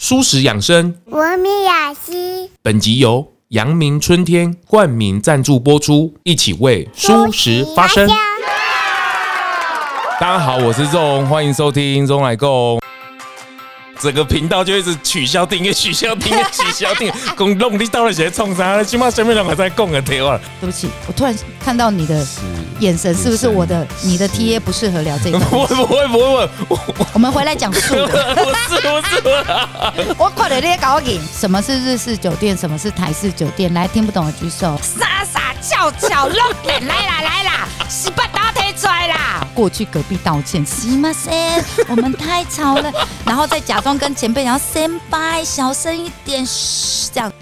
蔬食养生，文明雅集。本集由阳明春天冠名赞助播出，一起为舒食发声。大家好，我是钟，欢迎收听钟来共。整个频道就一直取消订阅，取消订阅，取消订阅。公弄你到底在冲啥？起码前面两个在供个电话。对不起，我突然看到你的眼神，是不是我的你的 T A 不适合聊这个？不会不会不会，我们回来讲素的。不是不是，我快点列稿给。什么是日式酒店？什么是台式酒店？来，听不懂的举手。傻傻俏俏，露脸来啦来啦，洗把刀推出来啦！过去隔壁道歉，すみません，我们太吵了，然后再假装。 跟前辈讲先拜，小声一点，嘘，这样。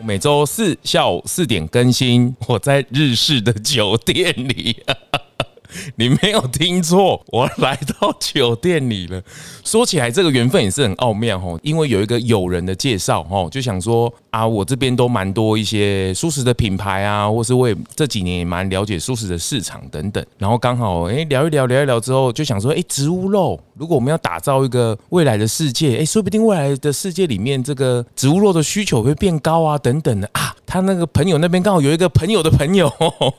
每周四下午四点更新，我在日式的酒店里。你没有听错，我来到酒店里了。说起来，这个缘分也是很奥妙哦，因为有一个友人的介绍哦，就想说啊，我这边都蛮多一些素食的品牌啊，或是我也这几年也蛮了解素食的市场等等。然后刚好哎聊一聊聊一聊之后，就想说哎，植物肉，如果我们要打造一个未来的世界，哎，说不定未来的世界里面这个植物肉的需求会变高啊，等等的啊。他那个朋友那边刚好有一个朋友的朋友，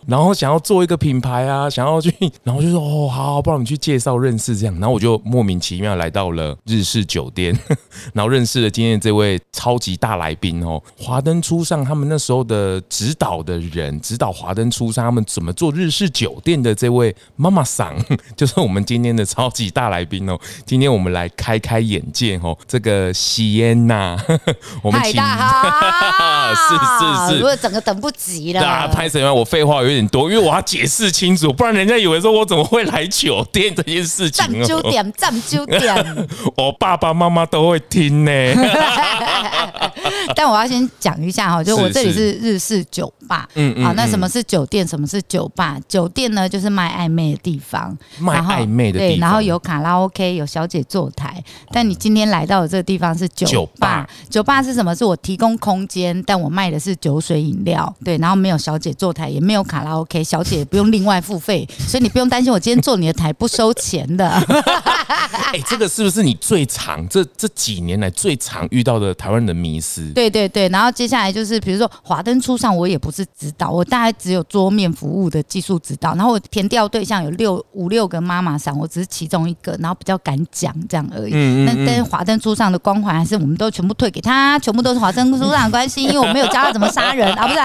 然后想要做一个品牌啊，想要去。然后就说哦，好，好，不然我们去介绍认识这样。然后我就莫名其妙来到了日式酒店，然后认识了今天这位超级大来宾哦，华灯初上他们那时候的指导的人，指导华灯初上他们怎么做日式酒店的这位妈妈桑，就是我们今天的超级大来宾哦。今天我们来开开眼界哦，这个西安娜，我们请，是是是，如果整个等不及了，啊，拍什么？我废话有点多，因为我要解释清楚，不然人家以为。说我怎么会来酒店这件事情？占酒点，站酒点。我爸爸妈妈都会听呢。但我要先讲一下哈，就我这里是日式酒吧。嗯嗯。好，那什么是酒店？什么是酒吧？酒店呢，就是卖暧昧的地方。卖暧昧的地方。对，然后有卡拉 OK，有小姐坐台。但你今天来到的这个地方是酒吧。酒吧是什么？是我提供空间，但我卖的是酒水饮料。对，然后没有小姐坐台，也没有卡拉 OK，小姐也不用另外付费，所以你。不用担心，我今天坐你的台不收钱的。哎，这个是不是你最常这这几年来最常遇到的台湾人的迷思？对对对，然后接下来就是比如说华灯初上，我也不是指导，我大概只有桌面服务的技术指导。然后我填调对象有六五六个妈妈桑，我只是其中一个，然后比较敢讲这样而已。嗯嗯。那但是华灯初上的光环还是我们都全部退给他，全部都是华灯初上的关系，因为我没有教他怎么杀人啊，不是？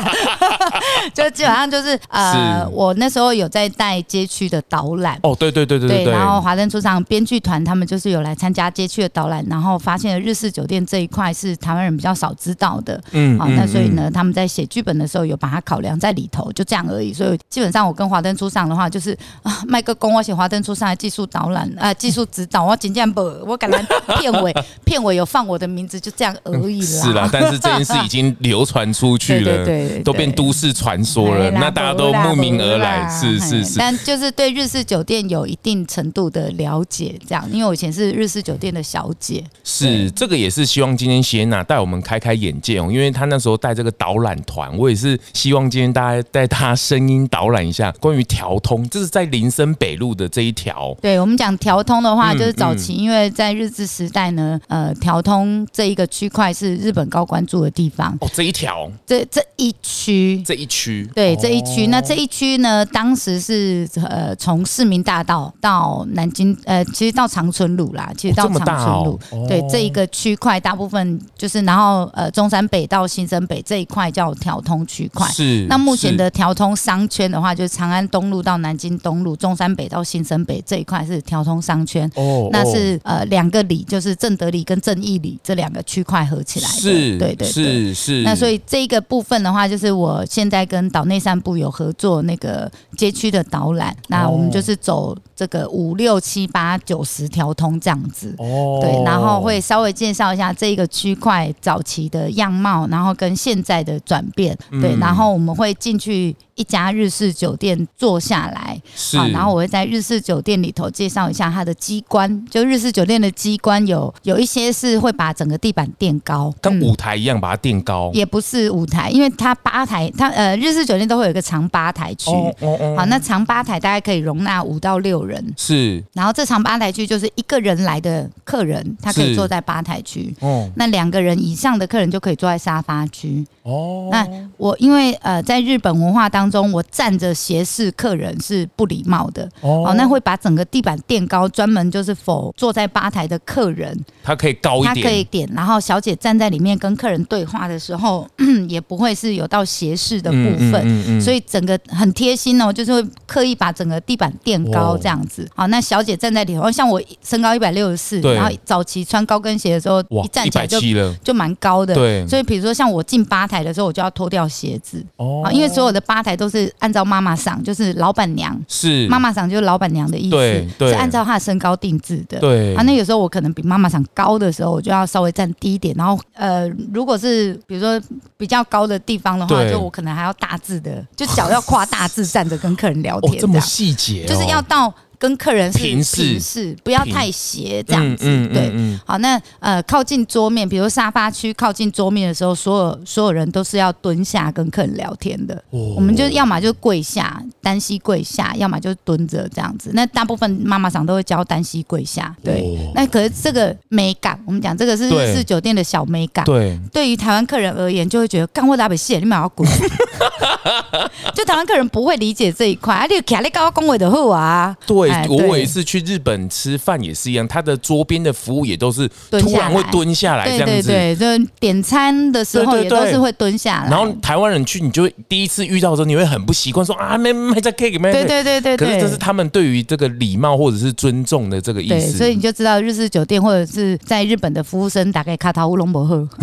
就基本上就是呃，我那时候有在带街区。的导览哦，对对对对对，对，然后华灯初上编剧团他们就是有来参加街区的导览，然后发现了日式酒店这一块是台湾人比较少知道的，嗯，好，那所以呢，他们在写剧本的时候有把它考量在里头，就这样而已。所以基本上我跟华灯初上的话，就是啊，麦克公，我写华灯初上的技术导览啊，技术指导，我紧张不？我感觉片尾片尾有放我的名字，就这样而已啦。是啦，但是这件事已经流传出 去了，对，都变都市传说了，那大家都慕名而来，是是是，但就是。对日式酒店有一定程度的了解，这样，因为我以前是日式酒店的小姐。是，这个也是希望今天谢娜带我们开开眼界哦，因为她那时候带这个导览团，我也是希望今天大家带他声音导览一下关于调通，这是在林森北路的这一条。对，我们讲调通的话，就是早期因为在日治时代呢，呃，调通这一个区块是日本高官住的地方。哦，这一条，这这一区，这一区，对，这一区，那这一区呢，当时是呃。呃，从市民大道到南京，呃，其实到长春路啦，其实到长春路，对这一个区块，大部分就是，然后呃，中山北到新生北这一块叫调通区块。是。那目前的调通商圈的话，就是长安东路到南京东路，中山北到新生北这一块是调通商圈。哦。那是呃两个里，就是正德里跟正义里这两个区块合起来的。是。对对对。是是。那所以这个部分的话，就是我现在跟岛内散步有合作那个街区的导览。那我们就是走这个五六七八九十条通这样子，哦，对，然后会稍微介绍一下这个区块早期的样貌，然后跟现在的转变，对，然然后我们会进去。一家日式酒店坐下来，是，然后我会在日式酒店里头介绍一下它的机关，就日式酒店的机关有有一些是会把整个地板垫高，跟舞台一样把它垫高，也不是舞台，因为它吧台，它呃日式酒店都会有一个长吧台区，哦哦哦，好，那长吧台大概可以容纳五到六人，是，然后这长吧台区就是一个人来的客人，他可以坐在吧台区，哦，那两个人以上的客人就可以坐在沙发区，哦，那我因为呃在日本文化当中，我站着斜视客人是不礼貌的，哦，那会把整个地板垫高，专门就是否坐在吧台的客人，他可以高一点，他可以点，然后小姐站在里面跟客人对话的时候，也不会是有到斜视的部分，嗯嗯嗯、所以整个很贴心哦，就是会刻意把整个地板垫高这样子。好，那小姐站在里头，像我身高一百六十四，然后早期穿高跟鞋的时候，一站起来就就蛮高的，对。所以比如说像我进吧台的时候，我就要脱掉鞋子，哦，因为所有的吧台都是按照妈妈桑，就是老板娘，是。妈妈桑就是老板娘的意思，是按照她的身高定制的，对。啊，那有时候我可能比妈妈桑高的时候，我就要稍微站低一点，然后呃，如果是比如说比较高的地方的话，就我可能还要大字的，就脚要跨大字站着跟客人聊天，这，这么细节，就是要到。跟客人是平视，不要太斜这样子。对，好，那呃靠近桌面，比如沙发区靠近桌面的时候，所有所有人都是要蹲下跟客人聊天的。哦、我们就要么就跪下，单膝跪下，要么就蹲着这样子。那大部分妈妈长都会教单膝跪下。对，哦、那可是这个美感，我们讲这个是日式酒店的小美感。对，对于台湾客人而言，就会觉得干我打不谢，你们要滚。就台湾客人不会理解这一块，啊，你卡你高高恭维的后啊。对。我有一次去日本吃饭也是一样，他的桌边的服务也都是突然会蹲下来这样子，对对对，就点餐的时候也都是会蹲下来。然后台湾人去，你就会第一次遇到的时候，你会很不习惯，说啊没没在 cake 没。对对对对。可是这是他们对于这个礼貌或者是尊重的这个意思。所以你就知道日式酒店或者是在日本的服务生大概卡塔乌龙伯赫。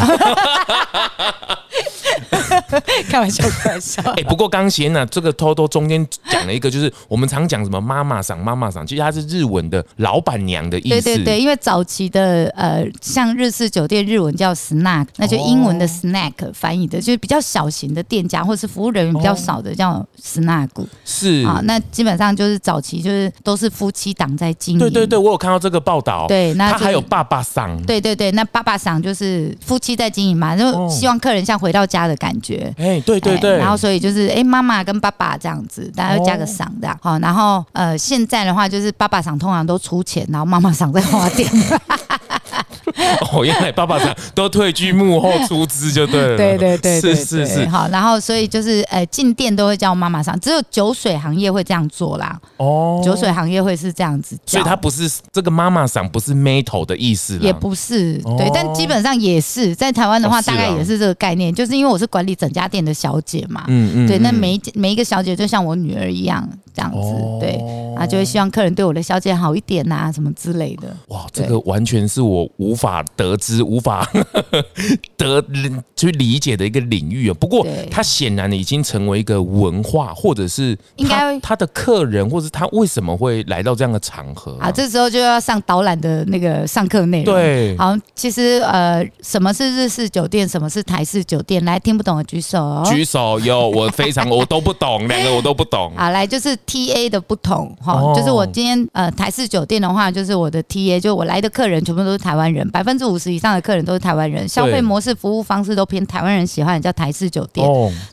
开玩笑，开玩笑。哎，不过刚贤呢，这个偷偷中间讲了一个，就是我们常讲什么妈妈桑、妈妈桑，其实它是日文的老板娘的意思。对对对，因为早期的呃，像日式酒店日文叫 snack，那就英文的 snack 翻译的，就是比较小型的店家或是服务人员比较少的叫 snack。是啊，那基本上就是早期就是都是夫妻档在经营。对对对，我有看到这个报道。对，那他还有爸爸桑。对对对，那爸爸桑就是夫妻在经营嘛，就希望客人像回到家的感觉。哎，对对对，然后所以就是哎，妈妈跟爸爸这样子，大家要加个赏这样。好，然后呃，现在的话就是爸爸赏通常都出钱，然后妈妈赏在花店。哦，原来爸爸桑都退居幕后出资就对了。对对对，是是是。好，然后所以就是呃，进店都会叫妈妈上，只有酒水行业会这样做啦。哦，酒水行业会是这样子，所以它不是这个妈妈上不是 metal 的意思，也不是对，但基本上也是在台湾的话，大概也是这个概念，就是因为我是管理整家店的小姐嘛。嗯嗯。对，那每一每一个小姐就像我女儿一样。这样子，对啊，就会希望客人对我的小姐好一点呐、啊，什么之类的。哇，这个完全是我无法得知、无法 得去理解的一个领域啊。不过，他显然已经成为一个文化，或者是应该他的客人，或者他为什么会来到这样的场合啊？啊，这时候就要上导览的那个上课内容。对，好，其实呃，什么是日式酒店，什么是台式酒店？来，听不懂的举手哦。举手有，我非常 我都不懂，两个我都不懂。好，来就是。T A 的不同哈，就是我今天呃台式酒店的话，就是我的 T A，就我来的客人全部都是台湾人，百分之五十以上的客人都是台湾人，消费模式、服务方式都偏台湾人喜欢，叫台式酒店。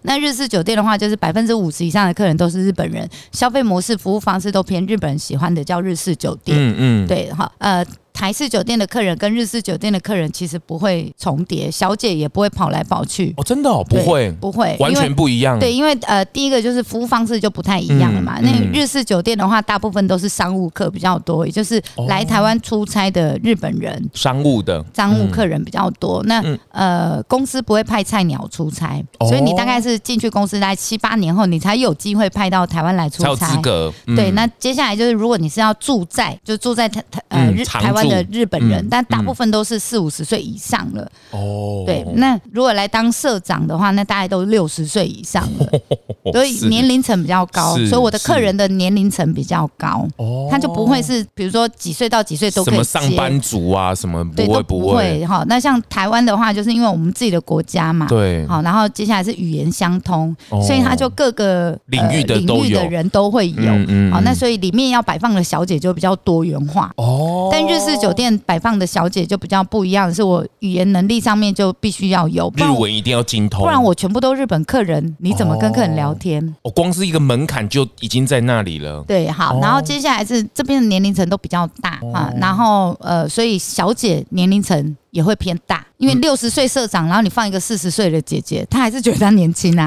那日式酒店的话，就是百分之五十以上的客人都是日本人，消费模式、服务方式都偏日本人喜欢的，叫日式酒店。嗯嗯，对哈，呃。台式酒店的客人跟日式酒店的客人其实不会重叠，小姐也不会跑来跑去。哦，真的哦，不会，不会，完全不一样。对，因为呃，第一个就是服务方式就不太一样了嘛。那日式酒店的话，大部分都是商务客比较多，也就是来台湾出差的日本人，哦、商务的商务客人比较多。嗯、那呃，公司不会派菜鸟出差，哦、所以你大概是进去公司大概七八年后，你才有机会派到台湾来出差。才有资格。嗯、对，那接下来就是如果你是要住在，就住在台台呃日台湾的日本人。嗯但大部分都是四五十岁以上了哦。对，那如果来当社长的话，那大概都六十岁以上了。所以年龄层比较高，所以我的客人的年龄层比较高，他就不会是比如说几岁到几岁都可以接。什么上班族啊，什么不会不会。哈。那像台湾的话，就是因为我们自己的国家嘛，对，好，然后接下来是语言相通，所以他就各个领域的领域的人都会有，好，那所以里面要摆放的小姐就比较多元化。哦。但日式酒店摆放的小姐就比较不一样，是我语言能力上面就必须要有日文一定要精通，不然我全部都日本客人，你怎么跟客人聊天？我光是一个门槛就已经在那里了。对，好，然后接下来是这边的年龄层都比较大啊，然后呃，所以小姐年龄层也会偏大。因为六十岁社长，然后你放一个四十岁的姐姐，她还是觉得她年轻啊，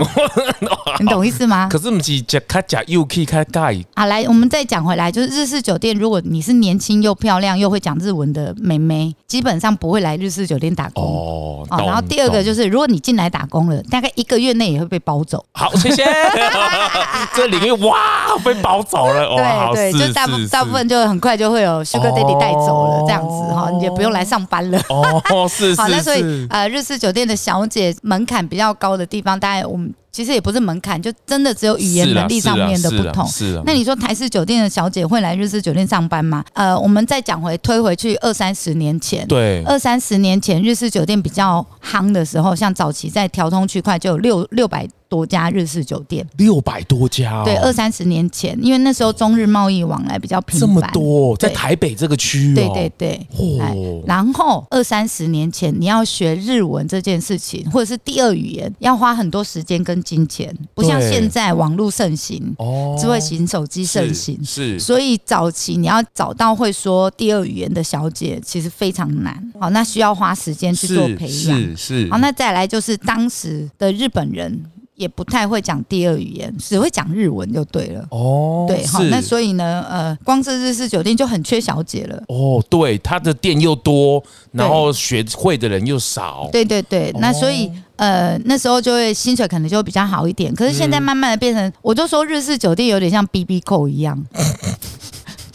你懂意思吗？可是不是假卡假又可以开盖。好，来，我们再讲回来，就是日式酒店，如果你是年轻又漂亮又会讲日文的妹妹，基本上不会来日式酒店打工哦。然后第二个就是，如果你进来打工了，大概一个月内也会被包走。好，谢谢。这领域哇，被包走了。对对，就大部大部分就很快就会有 Sugar Daddy 带走了，这样子哈，你也不用来上班了。哦，是是。所以，呃，日式酒店的小姐门槛比较高的地方，大概我们其实也不是门槛，就真的只有语言能力上面的不同。是啊。那你说台式酒店的小姐会来日式酒店上班吗？呃，我们再讲回推回去二三十年前，对，二三十年前日式酒店比较夯的时候，像早期在调通区块就有六六百。多家日式酒店，六百多家，哦，对，二三十年前，因为那时候中日贸易往来比较频繁，这么多，在台北这个区域，对对对，哦，然后二三十年前，你要学日文这件事情，或者是第二语言，要花很多时间跟金钱，不像现在网络盛行，哦，智慧型手机盛行，是，所以早期你要找到会说第二语言的小姐，其实非常难，好，那需要花时间去做培养，是是，好，那再来就是当时的日本人。也不太会讲第二语言，只会讲日文就对了。哦，对，好，那所以呢，呃，光是日式酒店就很缺小姐了。哦，对，他的店又多，然后学会的人又少。对对对，那所以呃，那时候就会薪水可能就会比较好一点。可是现在慢慢的变成，我就说日式酒店有点像 BB Call 一样。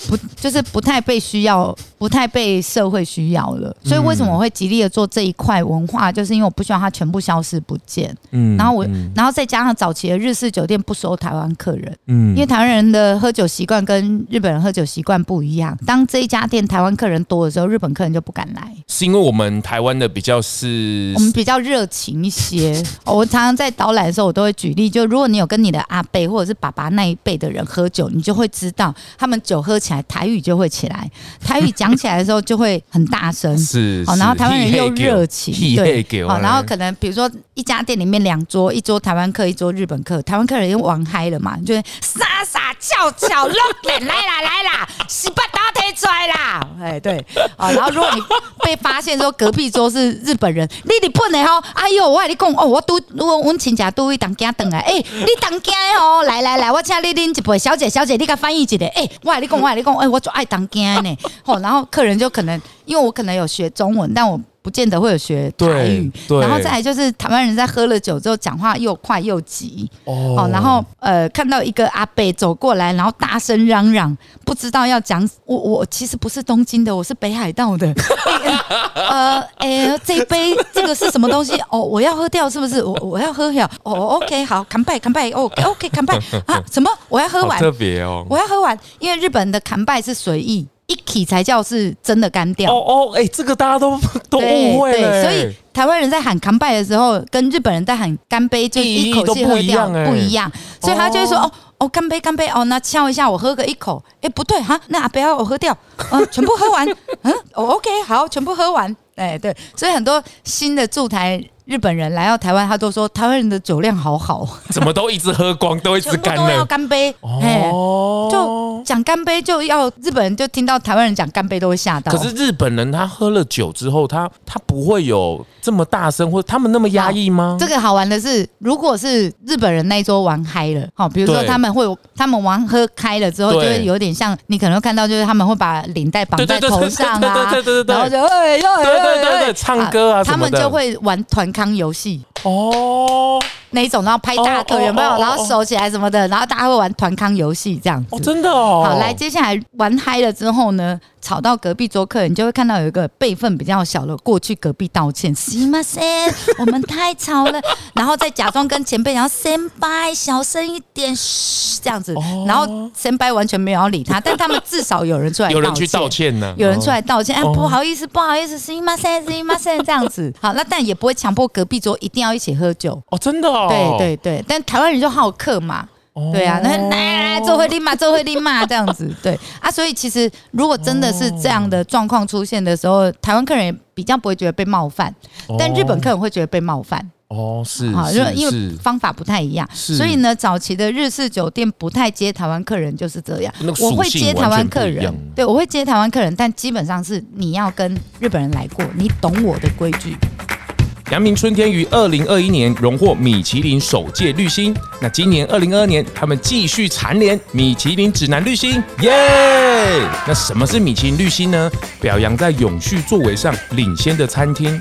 不，就是不太被需要，不太被社会需要了。所以为什么我会极力的做这一块文化，就是因为我不希望它全部消失不见。嗯，然后我，然后再加上早期的日式酒店不收台湾客人，嗯，因为台湾人的喝酒习惯跟日本人喝酒习惯不一样。当这一家店台湾客人多的时候，日本客人就不敢来。是因为我们台湾的比较是，我们比较热情一些。我常常在导览的时候，我都会举例，就如果你有跟你的阿伯或者是爸爸那一辈的人喝酒，你就会知道他们酒喝起来。台语就会起来，台语讲起来的时候就会很大声，是，哦，然后台湾人又热情，对，好，然后可能比如说一家店里面两桌，一桌台湾客，一桌日本客，台湾客人又玩嗨了嘛，就傻傻翘翘，露脸来啦来啦，洗把刀推出来啦，哎对，啊，然后如果你被发现说隔壁桌是日本人，你日本的哦，哎呦，我跟你讲哦，我都我我亲家都会当家等来，哎，你当家哦，来来来，我请你拎一杯，小姐小姐，你给翻译一下，哎，我跟你讲我跟你讲。哎，我就爱当家呢，吼，然后客人就可能，因为我可能有学中文，但我。不见得会有学台语，然后再来就是台湾人在喝了酒之后讲话又快又急哦，然后呃看到一个阿伯走过来，然后大声嚷嚷，不知道要讲我我其实不是东京的，我是北海道的，欸、呃哎、欸、这一杯这个是什么东西哦？我要喝掉是不是？我我要喝掉哦？OK 好，干杯干杯，OK OK 干杯啊？什么？我要喝完特别哦，我要喝完，因为日本的干杯是随意。一起才叫是真的干掉哦哦，哎，这个大家都都误会了。所以台湾人在喊干杯的时候，跟日本人在喊干杯，就一口气喝掉不一样。所以他就会说哦哦，干杯干杯哦，那敲一下我喝个一口，哎不对哈，那不要我喝掉，嗯，全部喝完，嗯，哦 OK 好，全部喝完，哎对，所以很多新的驻台。日本人来到台湾，他都说台湾人的酒量好好，怎么都一直喝光，都一直干了，都要干杯。哦，就讲干杯，就要日本人就听到台湾人讲干杯都会吓到。可是日本人他喝了酒之后，他他不会有这么大声，或者他们那么压抑吗？这个好玩的是，如果是日本人那一桌玩嗨了，好，比如说他们会，他们玩喝开了之后，就会有点像你可能会看到，就是他们会把领带绑在头上啊，对对对对，然后就哎呦，对对对对，唱歌啊，他们就会玩团康游戏。哦，那一种，然后拍大腿有没有？然后手起来什么的，然后大家会玩团康游戏这样子。哦，真的哦。好，来，接下来玩嗨了之后呢， 吵到隔壁桌客人，你就会看到有一个辈分比较小的过去隔壁道歉，すいません，我们太吵了，然后再假装跟前辈，然后先辈小声一点，嘘，这样子，然后先辈完全没有要理他，但他们至少有人出来，有人去道歉呢，有人出来道歉，哎，不好意思，不好意思，すいません，すいません，这样子，好，那但也不会强迫隔壁桌一定要一起喝酒哦，真的哦， 对对对，但台湾人就好客嘛。对啊，那来来来，做会立马，做会立马这样子，对啊，所以其实如果真的是这样的状况出现的时候，台湾客人也比较不会觉得被冒犯，但日本客人会觉得被冒犯。哦，是啊，因为因为方法不太一样，所以呢，早期的日式酒店不太接台湾客人就是这样。我会接台湾客人，对，我会接台湾客人，但基本上是你要跟日本人来过，你懂我的规矩。阳明春天于二零二一年荣获米其林首届绿星，那今年二零二二年他们继续蝉联米其林指南绿星，耶！那什么是米其林绿星呢？表扬在永续作为上领先的餐厅。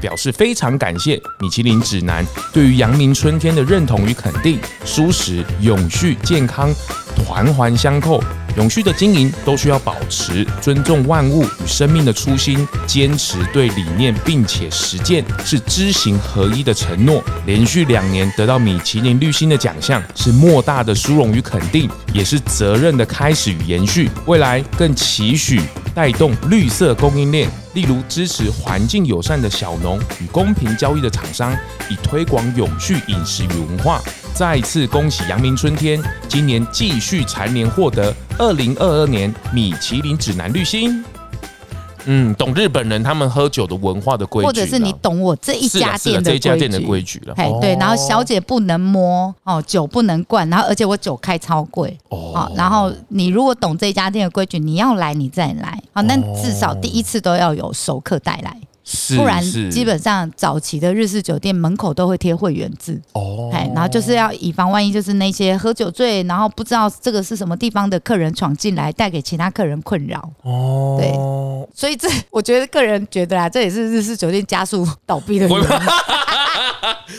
表示非常感谢米其林指南对于阳明春天的认同与肯定，舒适永续健康环环相扣，永续的经营都需要保持尊重万物与生命的初心，坚持对理念并且实践是知行合一的承诺。连续两年得到米其林绿星的奖项，是莫大的殊荣与肯定，也是责任的开始与延续。未来更期许。带动绿色供应链，例如支持环境友善的小农与公平交易的厂商，以推广永续饮食与文化。再次恭喜阳明春天，今年继续蝉联获得二零二二年米其林指南绿星。嗯，懂日本人他们喝酒的文化的规矩，或者是你懂我这一家店的这家店的规矩了。哎，对，然后小姐不能摸哦，酒不能灌，然后而且我酒开超贵哦。然后你如果懂这一家店的规矩，你要来你再来啊，那至少第一次都要有熟客带来。不然，基本上早期的日式酒店门口都会贴会员制哦，哎，然后就是要以防万一，就是那些喝酒醉，然后不知道这个是什么地方的客人闯进来，带给其他客人困扰哦。对，所以这我觉得个人觉得啊，这也是日式酒店加速倒闭的原因。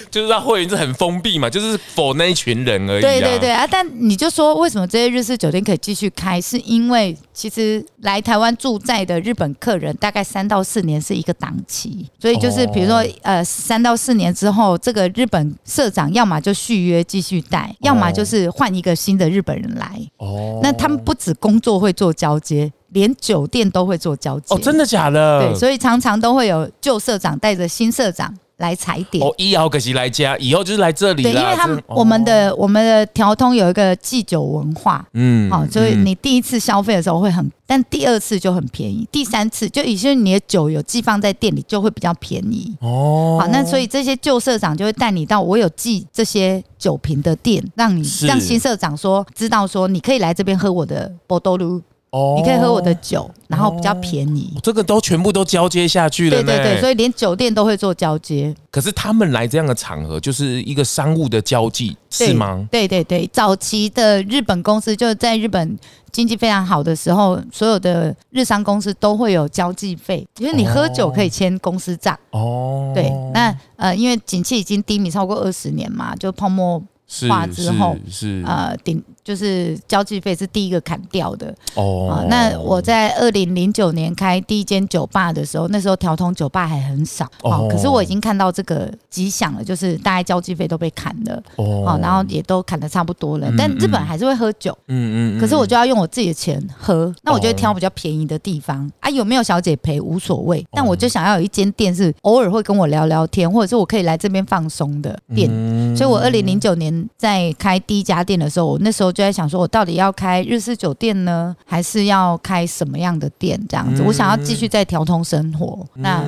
就是让会员制很封闭嘛，就是否那一群人而已。对对对啊！但你就说为什么这些日式酒店可以继续开？是因为其实来台湾驻在的日本客人大概三到四年是一个档期，所以就是比如说呃三到四年之后，这个日本社长要么就续约继续带，要么就是换一个新的日本人来。哦，那他们不止工作会做交接，连酒店都会做交接。哦，真的假的？对，所以常常都会有旧社长带着新社长。来踩点哦，以后可惜来家，以后就是来这里了。对，因为他们、哦、我们的我们的调通有一个祭酒文化，嗯，好、哦，所以你第一次消费的时候会很，嗯、但第二次就很便宜，第三次就已经你的酒有寄放在店里就会比较便宜哦。好，那所以这些旧社长就会带你到我有寄这些酒瓶的店，让你让新社长说知道说你可以来这边喝我的波多鲁。哦，你可以喝我的酒，然后比较便宜。这个都全部都交接下去了。对对对，所以连酒店都会做交接。可是他们来这样的场合，就是一个商务的交际，是吗？对对对，早期的日本公司就在日本经济非常好的时候，所有的日商公司都会有交际费，因为你喝酒可以签公司账。哦，对，那呃，因为景气已经低迷超过二十年嘛，就泡沫。化之后，是，是呃顶就是交际费是第一个砍掉的哦、呃。那我在二零零九年开第一间酒吧的时候，那时候条通酒吧还很少哦、呃。可是我已经看到这个迹象了，就是大概交际费都被砍了哦、呃，然后也都砍的差不多了。嗯、但日本还是会喝酒，嗯嗯。可是我就要用我自己的钱喝，那我就会挑比较便宜的地方啊。有没有小姐陪无所谓，但我就想要有一间店是偶尔会跟我聊聊天，或者是我可以来这边放松的店。所以我二零零九年。在开第一家店的时候，我那时候就在想说，我到底要开日式酒店呢，还是要开什么样的店？这样子，我想要继续在调通生活。那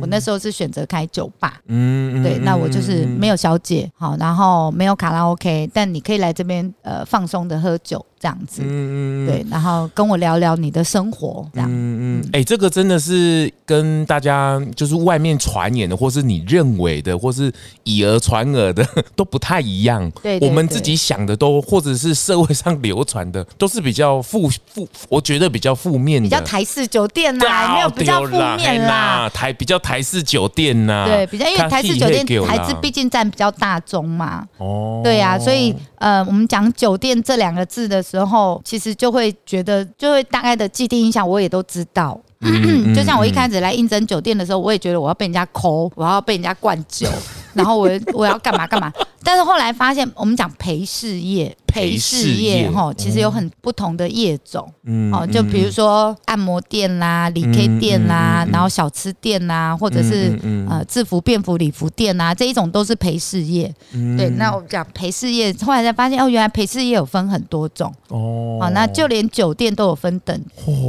我那时候是选择开酒吧。嗯，对，那我就是没有小姐，好，然后没有卡拉 OK，但你可以来这边呃放松的喝酒。这样子，嗯对，然后跟我聊聊你的生活，这样，嗯嗯，哎，这个真的是跟大家就是外面传言的，或是你认为的，或是以讹传讹的 都不太一样。对，我们自己想的都，或者是社会上流传的，都是比较负负，我觉得比较负面的，比较台式酒店呐，没有比较负面啦，台比较台式酒店呐，对，比较因为台式酒店台资毕竟占比较大众嘛，哦，对呀，所以呃，我们讲酒店这两个字的时候，其实就会觉得，就会大概的既定印象，我也都知道。嗯，就像我一开始来应征酒店的时候，我也觉得我要被人家抠，我要被人家灌酒，然后我我要干嘛干嘛。但是后来发现，我们讲陪事业，陪事业哈，其实有很不同的业种。嗯，哦，就比如说按摩店啦、理 K 店啦，然后小吃店啦，或者是呃制服、便服、礼服店啊，这一种都是陪事业。对，那我们讲陪事业，后来才发现哦，原来陪事业有分很多种。哦，好，那就连酒店都有分等。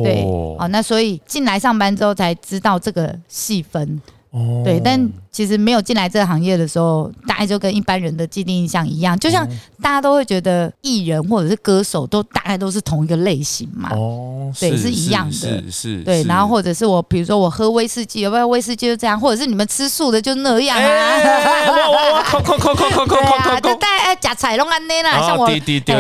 对，哦，那所以进来上班之后才知道这个细分。哦，对，但。其实没有进来这个行业的时候，大概就跟一般人的既定印象一样，就像大家都会觉得艺人或者是歌手都大概都是同一个类型嘛。哦，对，是一样的，是是。对，然后或者是我，比如说我喝威士忌，有没有威士忌就这样，或者是你们吃素的就那样啊。哇哇 哇！空空空空空空空空。就大概假菜拢安内啦，像我，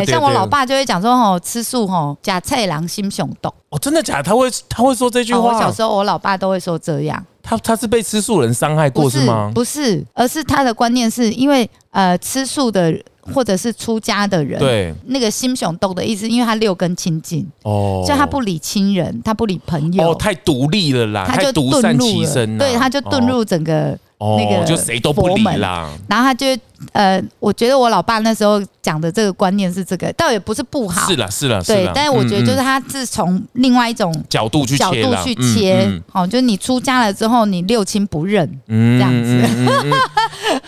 像我老爸就会讲说吼，吃素吼，假菜狼心胸动。哦，真的假的？他会他会说这句话。我小时候我老爸都会说这样。他他是被吃素人伤害过是吗？不是，而是他的观念是因为呃吃素的或者是出家的人，对那个心胸动的意思，因为他六根清净哦，所以他不理亲人，他不理朋友，哦，太独立了啦，他就独善其身，对，他就遁入整个那个就谁都不理啦，然后他就。呃，我觉得我老爸那时候讲的这个观念是这个，倒也不是不好。是了，是了，对。但是我觉得就是他是从另外一种角度去角度去切，好，就是你出家了之后，你六亲不认，这样子。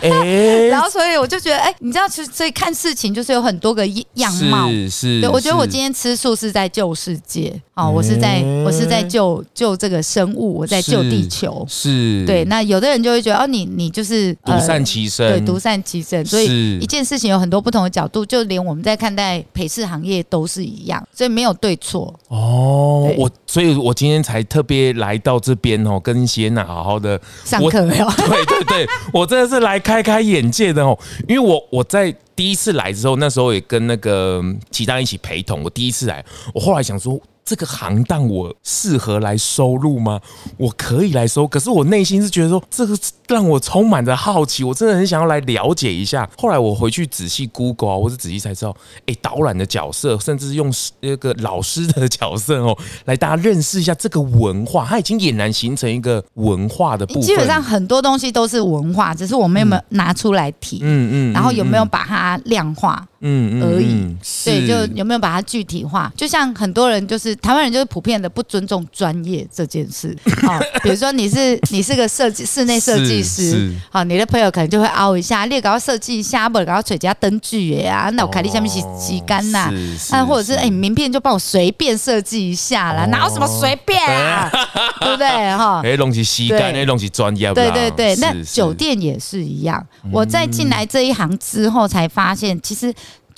哎，然后所以我就觉得，哎，你知道，其实所以看事情就是有很多个样貌。是是。对，我觉得我今天吃素是在救世界，哦，我是在我是在救救这个生物，我在救地球。是。对，那有的人就会觉得，哦，你你就是独善其身，对，独善其。所以一件事情有很多不同的角度，就连我们在看待陪侍行业都是一样，所以没有对错。哦，我所以，我今天才特别来到这边哦，跟谢娜好好的上课没有？对对对，我真的是来开开眼界的哦，因为我我在第一次来之后，那时候也跟那个其他人一起陪同。我第一次来，我后来想说。这个行当我适合来收入吗？我可以来收，可是我内心是觉得说，这个让我充满着好奇，我真的很想要来了解一下。后来我回去仔细 Google 啊，或者仔细才知道，哎，导览的角色，甚至是用那个老师的角色哦，来大家认识一下这个文化，它已经俨然形成一个文化的部分。基本上很多东西都是文化，只是我们有没有拿出来提，嗯嗯，然后有没有把它量化。嗯而已，对，就有没有把它具体化？就像很多人就是台湾人，就是普遍的不尊重专业这件事。好，比如说你是你是个设计室内设计师，好，你的朋友可能就会凹一下，你搞要设计一下，不搞要水加灯具呀，那我凯蒂下面洗洗干呐，那或者是哎名片就帮我随便设计一下啦，哪有什么随便啊，对不对哈？哎，东西洗干，哎，东西专业。对对对，那酒店也是一样。我在进来这一行之后才发现，其实。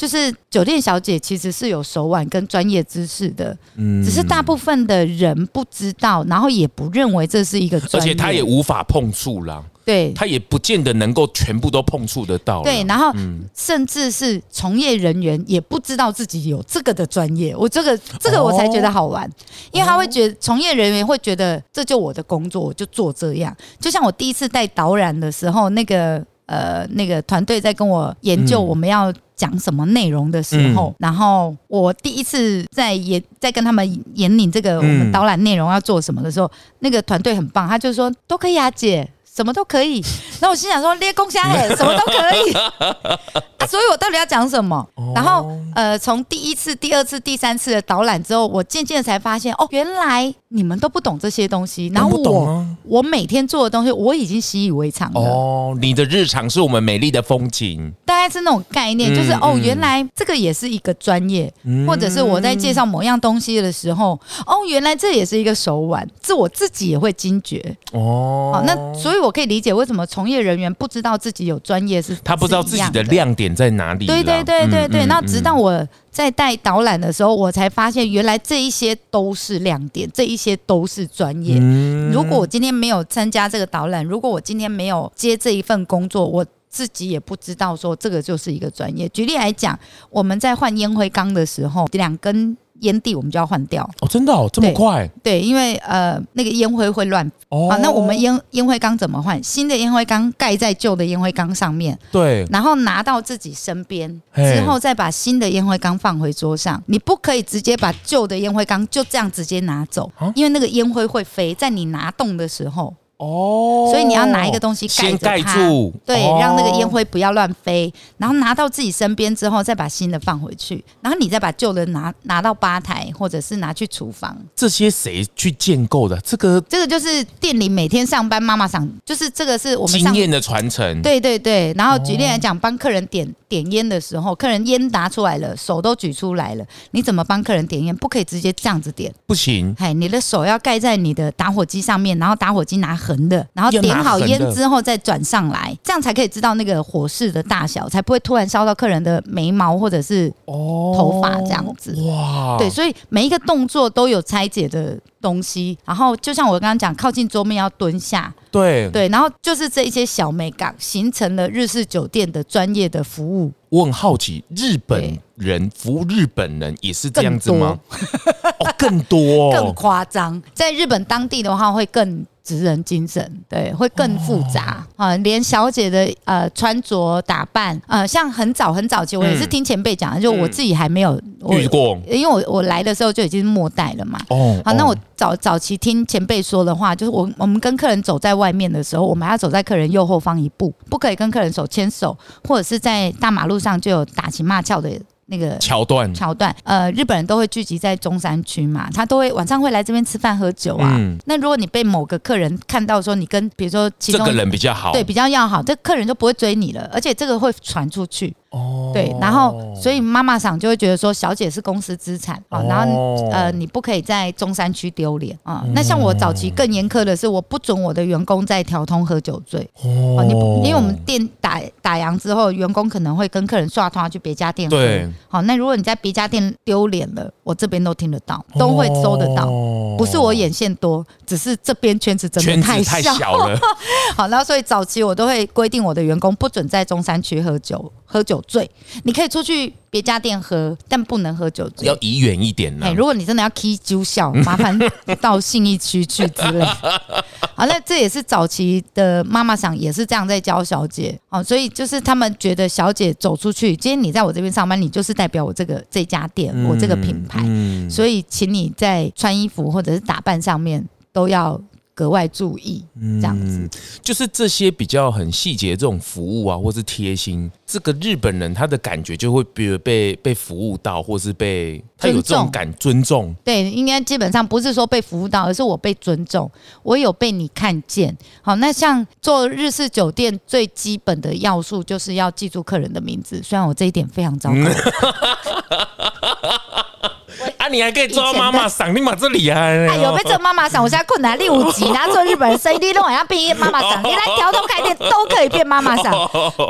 就是酒店小姐其实是有手腕跟专业知识的，嗯，只是大部分的人不知道，然后也不认为这是一个专业，而且他也无法碰触啦，对，他也不见得能够全部都碰触得到，对，然后甚至是从业人员也不知道自己有这个的专业，我这个这个我才觉得好玩，因为他会觉得从业人员会觉得这就我的工作，我就做这样，就像我第一次带导览的时候，那个呃那个团队在跟我研究我们要。讲什么内容的时候，嗯、然后我第一次在演，在跟他们引领这个我们导览内容要做什么的时候，嗯、那个团队很棒，他就说都可以啊，姐。什么都可以，那我心想说，列公虾哎，什么都可以 啊，所以我到底要讲什么？然后呃，从第一次、第二次、第三次的导览之后，我渐渐才发现，哦，原来你们都不懂这些东西。然后我我每天做的东西，我已经习以为常了。哦，你的日常是我们美丽的风景，大概是那种概念，就是哦，原来这个也是一个专业，或者是我在介绍某样东西的时候，哦，原来这也是一个手腕，这我自己也会惊觉。哦，那所以。我可以理解为什么从业人员不知道自己有专业是，他不知道自己的亮点点在哪里。对对对对对。那、嗯嗯、直到我在带导览的时候，我才发现原来这一些都是亮点，这一些都是专业。嗯、如果我今天没有参加这个导览，如果我今天没有接这一份工作，我自己也不知道说这个就是一个专业。举例来讲，我们在换烟灰缸的时候，两根。烟蒂我们就要换掉哦，真的哦，这么快？对，因为呃，那个烟灰会乱哦。好，那我们烟烟灰缸怎么换？新的烟灰缸盖在旧的烟灰缸上面，对，然后拿到自己身边之后，再把新的烟灰缸放回桌上。你不可以直接把旧的烟灰缸就这样直接拿走，因为那个烟灰会飞，在你拿动的时候。哦，所以你要拿一个东西盖盖住，对，让那个烟灰不要乱飞。然后拿到自己身边之后，再把新的放回去，然后你再把旧的拿拿到吧台，或者是拿去厨房。这些谁去建构的？这个这个就是店里每天上班妈妈想，就是这个是我们经验的传承。对对对，然后举例来讲，帮客人点点烟的时候，客人烟拿出来了，手都举出来了，你怎么帮客人点烟？不可以直接这样子点，不行。哎，你的手要盖在你的打火机上面，然后打火机拿横。横的，然后点好烟之后再转上来，这样才可以知道那个火势的大小，才不会突然烧到客人的眉毛或者是头发这样子。哇，对，所以每一个动作都有拆解的东西。然后就像我刚刚讲，靠近桌面要蹲下，对对，然后就是这一些小美感，形成了日式酒店的专业的服务。我很好奇，日本人服务日本人也是这样子吗？更多，更夸张。在日本当地的话，会更。职人精神，对，会更复杂啊！连小姐的呃穿着打扮，呃，像很早很早期，我也是听前辈讲，嗯、就我自己还没有遇过，因为我我来的时候就已经是末代了嘛。哦，好，那我早早期听前辈说的话，就是我我们跟客人走在外面的时候，我们还要走在客人右后方一步，不可以跟客人手牵手，或者是在大马路上就有打情骂俏的。那个桥段，桥段，呃，日本人都会聚集在中山区嘛，他都会晚上会来这边吃饭喝酒啊。嗯、那如果你被某个客人看到说你跟，比如说其中这个人比较好，对，比较要好，这客人就不会追你了，而且这个会传出去。哦，对，然后所以妈妈桑就会觉得说，小姐是公司资产啊，然后呃，你不可以在中山区丢脸啊。那像我早期更严苛的是，我不准我的员工在调通喝酒醉哦。你因为我们店打打烊之后，员工可能会跟客人刷通去别家店喝。对，好，那如果你在别家店丢脸了，我这边都听得到，都会收得到。不是我眼线多，只是这边圈子真的太小了。好，然后所以早期我都会规定我的员工不准在中山区喝酒。喝酒醉，你可以出去别家店喝，但不能喝酒醉。要移远一点呢。哎，如果你真的要 K 酒笑，麻烦到信义区去之类。好，那这也是早期的妈妈想也是这样在教小姐。哦，所以就是他们觉得小姐走出去，今天你在我这边上班，你就是代表我这个这家店，我这个品牌。所以，请你在穿衣服或者是打扮上面都要。格外注意，这样子、嗯，就是这些比较很细节的这种服务啊，或是贴心，这个日本人他的感觉就会比如被被服务到，或是被他有这种感尊重。对，应该基本上不是说被服务到，而是我被尊重，我有被你看见。好，那像做日式酒店最基本的要素就是要记住客人的名字，虽然我这一点非常糟糕。你还可以做妈妈赏，你妈这厉害！哎呦，被做妈妈桑，我现在困难第五级，然后做日本人生意，你都要变妈妈桑，你来条通开店都可以变妈妈桑，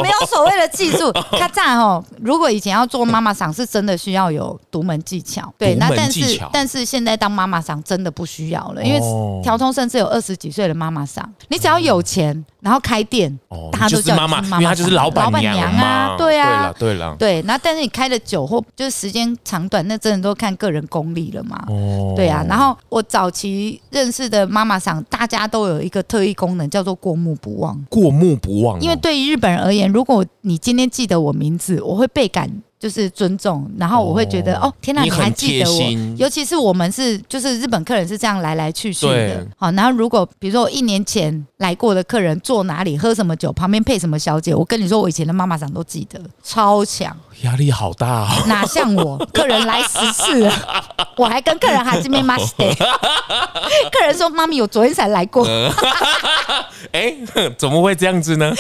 没有所谓的技术。他这样哦，如果以前要做妈妈桑，是真的需要有独门技巧。对，那但是但是现在当妈妈桑真的不需要了，因为条通甚至有二十几岁的妈妈桑，你只要有钱，然后开店，大家都叫妈妈，因就是老板娘啊，对啊，对了，对了，对。那但是你开的久或就是时间长短，那真的都看个人功力了嘛？哦，对啊。然后我早期认识的妈妈桑，大家都有一个特异功能，叫做过目不忘。过目不忘，因为对于日本人而言，如果你今天记得我名字，我会倍感。就是尊重，然后我会觉得哦，哦，天哪，你还记得我？尤其是我们是就是日本客人是这样来来去去的，好，然后如果比如说我一年前来过的客人坐哪里喝什么酒，旁边配什么小姐，我跟你说，我以前的妈妈桑都记得，超强。压力好大哦，哪像我，客人来十次了，我还跟客人还是没 master，，客人说妈咪，我昨天才来过，哎，怎么会这样子呢？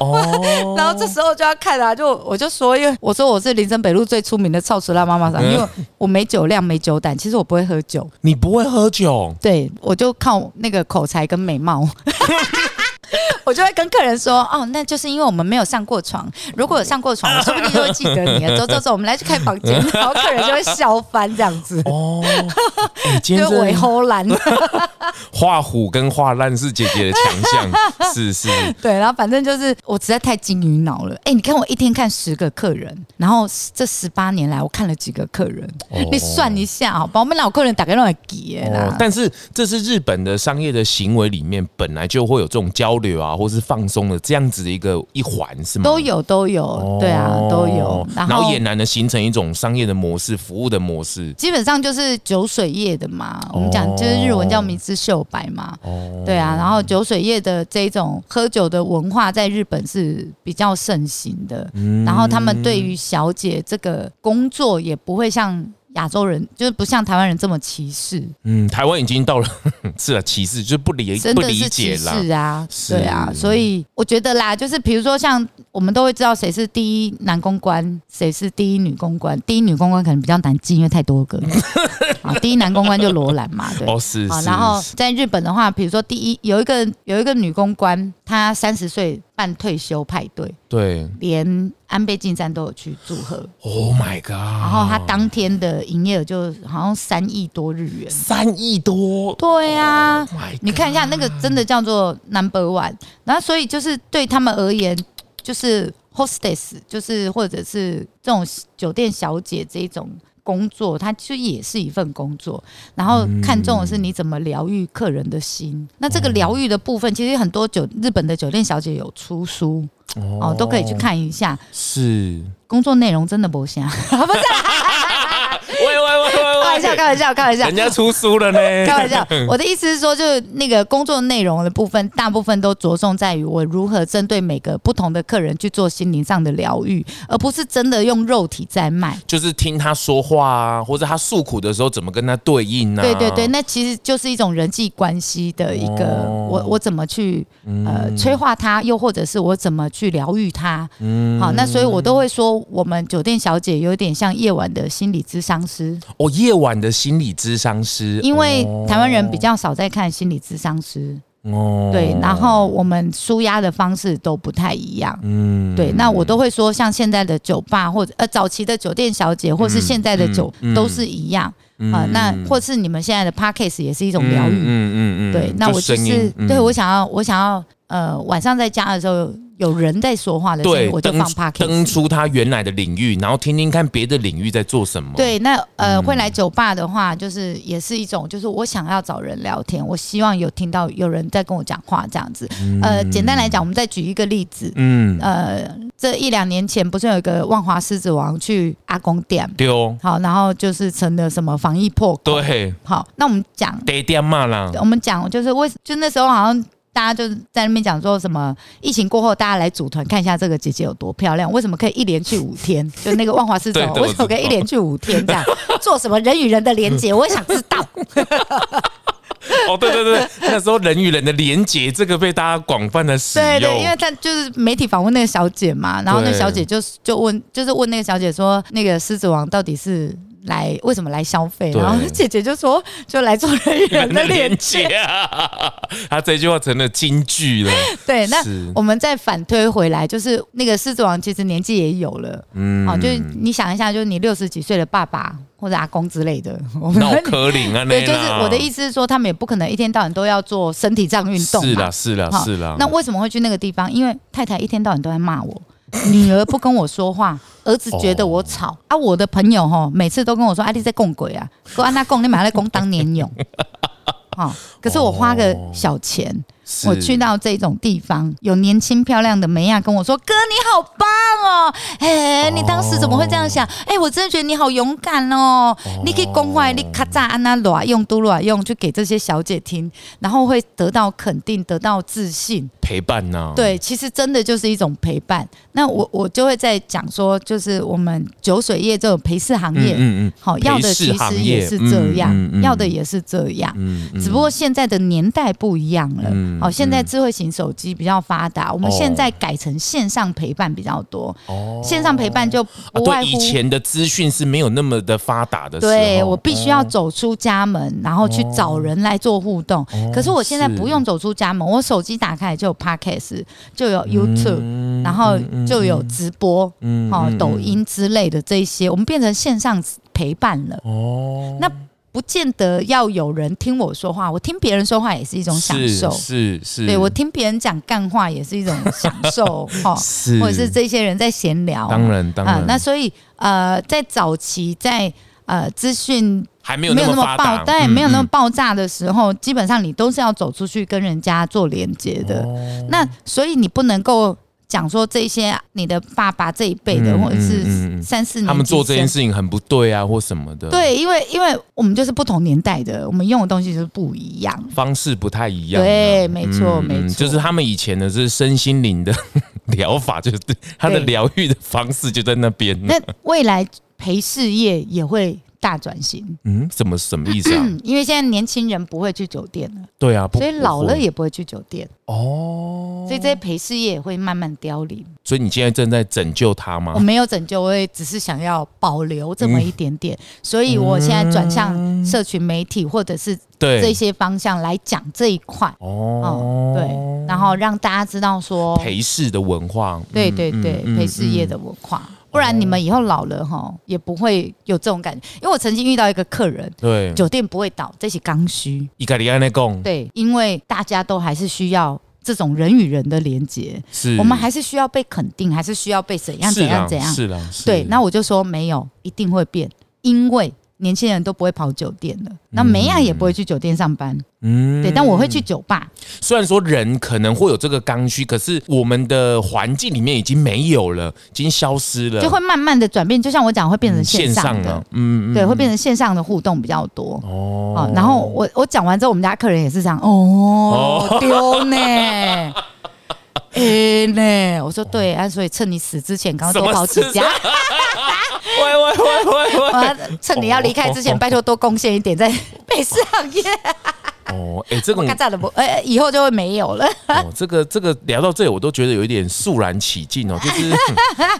哦，然后这时候就要看啊，就我就说，因为我说我是林森北路最出名的臭死辣妈妈桑，因为我没酒量没酒胆，其实我不会喝酒，你不会喝酒？对，我就靠那个口才跟美貌。now. 我就会跟客人说，哦，那就是因为我们没有上过床，如果有上过床，我 说不定就会记得你。走走走，我们来去开房间，然后客人就会笑翻这样子。哦，就尾后烂，画虎跟画烂是姐姐的强项，是是。对，然后反正就是我实在太金鱼脑了。哎，你看我一天看十个客人，然后这十八年来我看了几个客人，哦、你算一下好吧？我们老客人打开那么给啦。但是这是日本的商业的行为里面本来就会有这种交流啊，或是放松的这样子的一个一环，是吗？都有都有，对啊，都有。然后也难的形成一种商业的模式，服务的模式，基本上就是酒水业的嘛。我们讲就是日文叫米之秀白嘛。哦，对啊。然后酒水业的这种喝酒的文化在日本是比较盛行的。嗯。然后他们对于小姐这个工作也不会像。亚洲人就是不像台湾人这么歧视，嗯，台湾已经到了 是啊，歧视就是不理不理解了，是啊，对啊，所以我觉得啦，就是比如说像我们都会知道谁是第一男公关，谁是第一女公关，第一女公关可能比较难记，因为太多个，啊，第一男公关就罗兰嘛，对，哦是，好，然后在日本的话，比如说第一有一个有一个女公关，她三十岁。办退休派对，对，连安倍晋三都有去祝贺。Oh my god！然后他当天的营业额就好像三亿多日元，三亿多。对啊，oh、你看一下那个真的叫做 number one。然后所以就是对他们而言，就是 hostess，就是或者是这种酒店小姐这种。工作，它就也是一份工作，然后看重的是你怎么疗愈客人的心。嗯、那这个疗愈的部分，其实很多酒日本的酒店小姐有出书哦，哦，都可以去看一下。是。工作内容真的不像，玩笑，开玩笑，开玩笑。人家出书了呢，开玩笑。我的意思是说，就是那个工作内容的部分，大部分都着重在于我如何针对每个不同的客人去做心灵上的疗愈，而不是真的用肉体在卖。就是听他说话啊，或者他诉苦的时候怎么跟他对应呢？对对对，那其实就是一种人际关系的一个，我我怎么去呃催化他，又或者是我怎么去疗愈他。嗯，好，那所以我都会说，我们酒店小姐有点像夜晚的心理咨商师。哦，夜晚的心理咨商师，因为台湾人比较少在看心理咨商师，哦，对，然后我们舒压的方式都不太一样，嗯，对，那我都会说，像现在的酒吧或者呃早期的酒店小姐，或是现在的酒都是一样，啊，那或是你们现在的 Podcast 也是一种疗愈，嗯嗯嗯，对，那我就是对我想要我想要呃晚上在家的时候。有人在说话的时候，我就放 Podcast，登出他原来的领域，然后听听看别的领域在做什么。对，那呃，会来酒吧的话，就是也是一种，就是我想要找人聊天，我希望有听到有人在跟我讲话这样子。呃，简单来讲，我们再举一个例子。嗯，呃，这一两年前不是有一个万华狮子王去阿公店？对哦。好，然后就是成了什么防疫破口。对。好，那我们讲。得点嘛啦。我们讲就是为，就那时候好像。大家就在那边讲说什么疫情过后，大家来组团看一下这个姐姐有多漂亮，为什么可以一连去五天？就那个万华狮子王，为什么可以一连去五天这样？做什么人与人的连结？我也想知道。哦，对对对，那时候人与人的连接，这个被大家广泛的使用。对对，因为他就是媒体访问那个小姐嘛，然后那小姐就就问，就是问那个小姐说，那个狮子王到底是？来，为什么来消费？然后姐姐就说，就来做人与人的 连接啊。他这句话成了金句了。对，那我们再反推回来，就是那个狮子王其实年纪也有了，嗯，哦，就是你想一下，就是你六十几岁的爸爸或者阿公之类的，脑壳灵啊，对，就是我的意思是说，他们也不可能一天到晚都要做身体上运动。是啦，是啦，是啦。那为什么会去那个地方？因为太太一天到晚都在骂我。女儿不跟我说话，儿子觉得我吵、oh. 啊！我的朋友哈，每次都跟我说：“啊，弟在供鬼啊！”说：“安娜供，你买来供当年用。”啊，可是我花个小钱。Oh. 我去到这种地方，有年轻漂亮的梅亚跟我说：“哥，你好棒哦！哎，你当时怎么会这样想？哎，我真的觉得你好勇敢哦！你可以公开，你咔嚓安娜罗用都罗用，就给这些小姐听，然后会得到肯定，得到自信，陪伴呢？对，其实真的就是一种陪伴。那我我就会在讲说，就是我们酒水业这种陪侍行业，嗯嗯，好要的其实也是这样，要的也是这样，只不过现在的年代不一样了。哦，现在智慧型手机比较发达，我们现在改成线上陪伴比较多。哦，线上陪伴就不外乎以前的资讯是没有那么的发达的。对，我必须要走出家门，然后去找人来做互动。可是我现在不用走出家门，我手机打开就有 Podcast，就有 YouTube，然后就有直播，哦，抖音之类的这些，我们变成线上陪伴了。哦，那。不见得要有人听我说话，我听别人说话也是一种享受。是是，是对我听别人讲干话也是一种享受 哈。是，或者是这些人在闲聊。当然当然。呃、那所以呃，在早期在呃资讯还没有那么爆，对，没有那么爆炸的时候，嗯嗯基本上你都是要走出去跟人家做连接的。哦、那所以你不能够。讲说这些，你的爸爸这一辈的，或者是三四年，他们做这件事情很不对啊，或什么的。对，因为因为我们就是不同年代的，我们用的东西就是不一样，方式不太一样。对，没错，没错，就是他们以前的是身心灵的 疗法，就是他的疗愈的方式就在那边。那未来陪事业也会。大转型，嗯，什么什么意思啊？因为现在年轻人不会去酒店了，对啊，所以老了也不会去酒店。哦，所以这些陪侍业也会慢慢凋零。所以你现在正在拯救他吗？我没有拯救，我也只是想要保留这么一点点，嗯、所以我现在转向社群媒体或者是这些方向来讲这一块。哦、嗯，对，然后让大家知道说陪侍的文化，对对对，陪侍业的文化。不然你们以后老了哈，也不会有这种感觉。因为我曾经遇到一个客人，对，酒店不会倒，这是刚需。伊卡里安内贡，对，因为大家都还是需要这种人与人的连接，是我们还是需要被肯定，还是需要被怎样怎样怎样？是的，对。那我就说没有，一定会变，因为。年轻人都不会跑酒店了，那梅亚也不会去酒店上班，嗯，对，但我会去酒吧。虽然说人可能会有这个刚需，可是我们的环境里面已经没有了，已经消失了，就会慢慢的转变。就像我讲，会变成线上的，嗯，对，会变成线上的互动比较多。哦，然后我我讲完之后，我们家客人也是这样，哦，丢呢，哎呢，我说对啊，所以趁你死之前，赶快多跑几家。喂喂喂喂喂！趁你要离开之前，拜托多贡献一点在 美食行业。哦，哎，这个嘎的不，哎，以后就会没有了。哦，这个这个聊到这里，我都觉得有一点肃然起敬哦，就是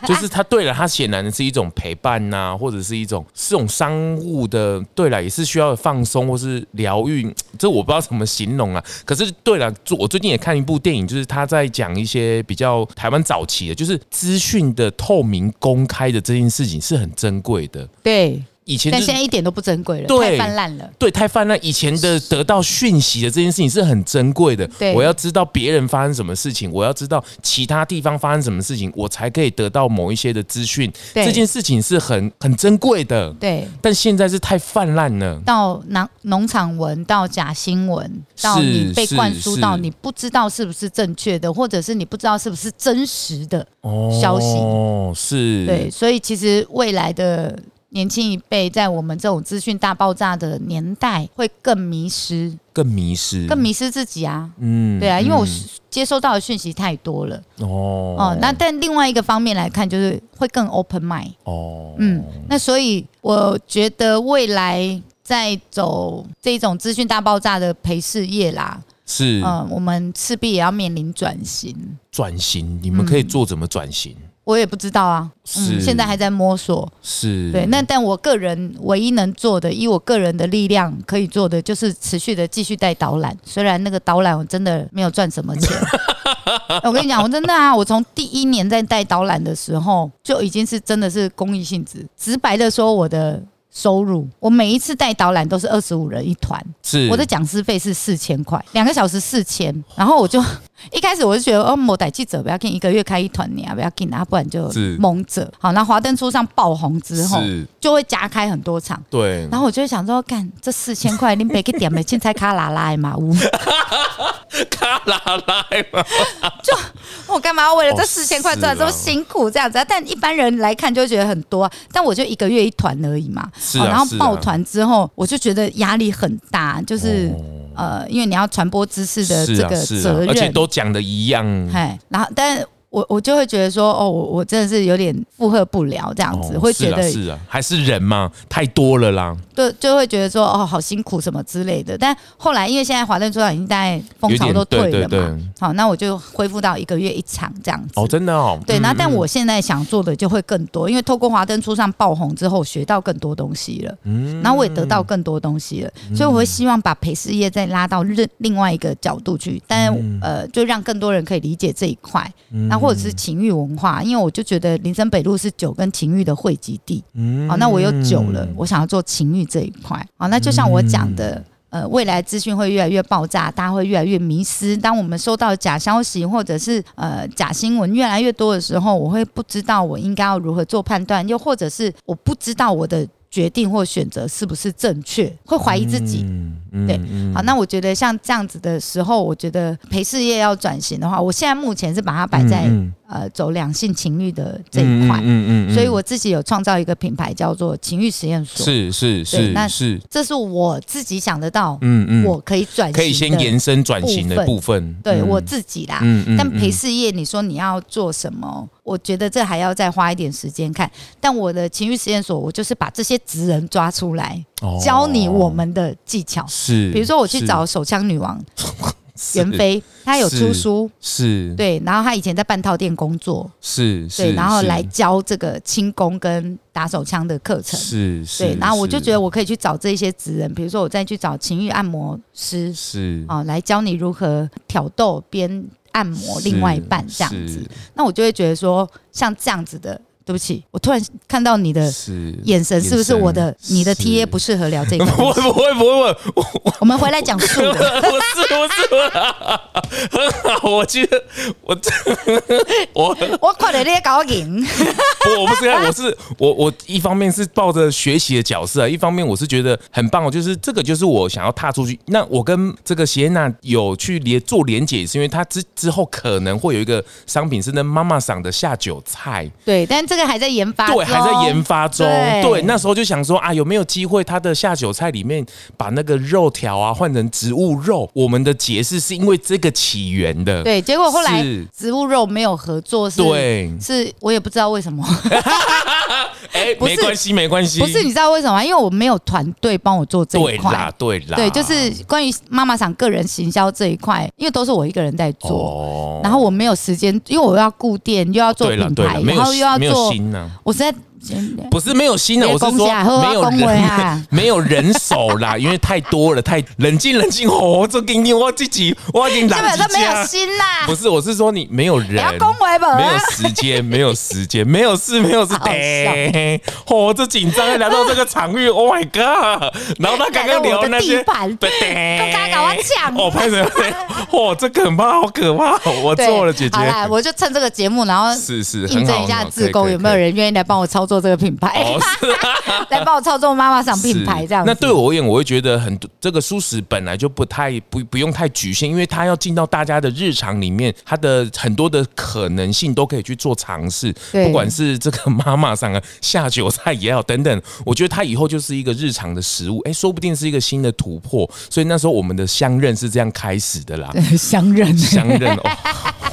就是他，对了，他显然是一种陪伴呐、啊，或者是一种是种商务的，对了，也是需要放松或是疗愈，这我不知道怎么形容啊。可是对了，我最近也看一部电影，就是他在讲一些比较台湾早期的，就是资讯的透明公开的这件事情是很珍贵的。对。以前，但现在一点都不珍贵了，对，太泛滥了。对，太泛滥。以前的得到讯息的这件事情是很珍贵的。对，我要知道别人发生什么事情，我要知道其他地方发生什么事情，我才可以得到某一些的资讯。这件事情是很很珍贵的。对，但现在是太泛滥了。到农农场文，到假新闻，到你被灌输到你不知道是不是正确的，或者是你不知道是不是真实的消息。哦，是。对，所以其实未来的。年轻一辈在我们这种资讯大爆炸的年代，会更迷失，更迷失，更迷失自己啊！嗯，对啊，因为我接收到的讯息太多了。哦哦，那但另外一个方面来看，就是会更 open mind。哦，嗯，那所以我觉得未来在走这种资讯大爆炸的陪事业啦，是，嗯，我们势必也要面临转型。转型，你们可以做怎么转型？嗯我也不知道啊，嗯，现在还在摸索。是，对，那但我个人唯一能做的，以我个人的力量可以做的，就是持续的继续带导览。虽然那个导览我真的没有赚什么钱，我跟你讲，我真的啊，我从第一年在带导览的时候就已经是真的是公益性质。直白的说，我的。收入，我每一次带导览都是二十五人一团，是。我的讲师费是四千块，两个小时四千，然后我就 一开始我就觉得哦，某带记者不要跟，一个月开一团你啊，不要紧啊，不然就蒙着。好，那华灯初上爆红之后，就会加开很多场，对，然后我就想说，干这四千块，你别给点没青菜卡拉拉嘛，乌 卡拉拉嘛，就我干嘛要为了这四千块赚这么辛苦这样子啊？但一般人来看就觉得很多，但我就一个月一团而已嘛。是啊，然后抱团之后，我就觉得压力很大，就是呃，因为你要传播知识的这个责任，而且都讲的一样。嘿，然后但我我就会觉得说，哦，我我真的是有点负荷不了这样子，哦、会觉得是啊，还是人嘛，太多了啦。对，就会觉得说，哦，好辛苦什么之类的。但后来因为现在华灯初上已经在风潮都退了嘛，对对对，好，那我就恢复到一个月一场这样子。哦，真的哦。对，那但我现在想做的就会更多，因为透过华灯初上爆红之后，学到更多东西了。嗯，然后我也得到更多东西了，所以我会希望把陪侍业再拉到另另外一个角度去，但呃，就让更多人可以理解这一块。那或者是情欲文化，因为我就觉得林森北路是酒跟情欲的汇集地。嗯，好，那我有酒了，我想要做情欲这一块。好，那就像我讲的，呃，未来资讯会越来越爆炸，大家会越来越迷失。当我们收到假消息或者是呃假新闻越来越多的时候，我会不知道我应该要如何做判断，又或者是我不知道我的。决定或选择是不是正确，会怀疑自己。嗯、对，好，那我觉得像这样子的时候，我觉得陪事业要转型的话，我现在目前是把它摆在、嗯、呃走两性情欲的这一块。嗯嗯，嗯，所以我自己有创造一个品牌叫做情欲实验所。是是是，那是这是我自己想得到。嗯嗯，我可以转型，可以先延伸转型的部分。对、嗯、我自己啦。嗯嗯，但陪事业，你说你要做什么？我觉得这还要再花一点时间看，但我的情欲实验所，我就是把这些职人抓出来，教你我们的技巧。是，比如说我去找手枪女王 袁飞，她有出书，是。对，然后她以前在半套店工作，是对，然后来教这个轻功跟打手枪的课程，是对，然后我就觉得我可以去找这些职人，比如说我再去找情欲按摩师，是。啊，来教你如何挑逗边。按摩另外一半这样子，那我就会觉得说，像这样子的。对不起，我突然看到你的眼神，是不是我的你的 T A 不适合聊这个？不会不会不会，我我们回来讲素的。不是不是，很好，我觉得我我我快点，你也搞赢。我不是，我是我我一方面是抱着学习的角色，一方面我是觉得很棒，就是这个就是我想要踏出去。那我跟这个谢娜有去连做连结，是因为她之之后可能会有一个商品是那妈妈桑的下酒菜。对，但。这个还在研发，对，还在研发中。对，对，那时候就想说啊，有没有机会他的下酒菜里面把那个肉条啊换成植物肉？我们的解释是因为这个起源的。对，结果后来植物肉没有合作是，对，是我也不知道为什么。哎，没关系，没关系。不是你知道为什么？因为我没有团队帮我做这一块。对啦，对啦。对，就是关于妈妈想个人行销这一块，因为都是我一个人在做，哦、然后我没有时间，因为我要顾店，又要做品牌，然后又要做，我实在。不是没有心的，我是说没有人，没有人手啦，因为太多了，太冷静冷静哦，这给你我自己，我已经来不及没有心啦。不是，我是说你没有人，没有时间，没有时间，没有事，没有事。对，哦，这紧张来到这个场域，Oh my god！然后他刚刚聊那些，对，刚刚搞完抢，哦，拍什么？哦，这可怕，好可怕！我错了，姐姐。好啦，我就趁这个节目，然后是是印证一下自工，有没有人愿意来帮我操作？做这个品牌，来帮我操作妈妈桑品牌这样。那对我而言，我会觉得很多这个蔬食本来就不太不不用太局限，因为它要进到大家的日常里面，它的很多的可能性都可以去做尝试。不管是这个妈妈桑啊下酒菜也好等等，我觉得它以后就是一个日常的食物，哎，说不定是一个新的突破。所以那时候我们的相认是这样开始的啦。相认，相认 哦，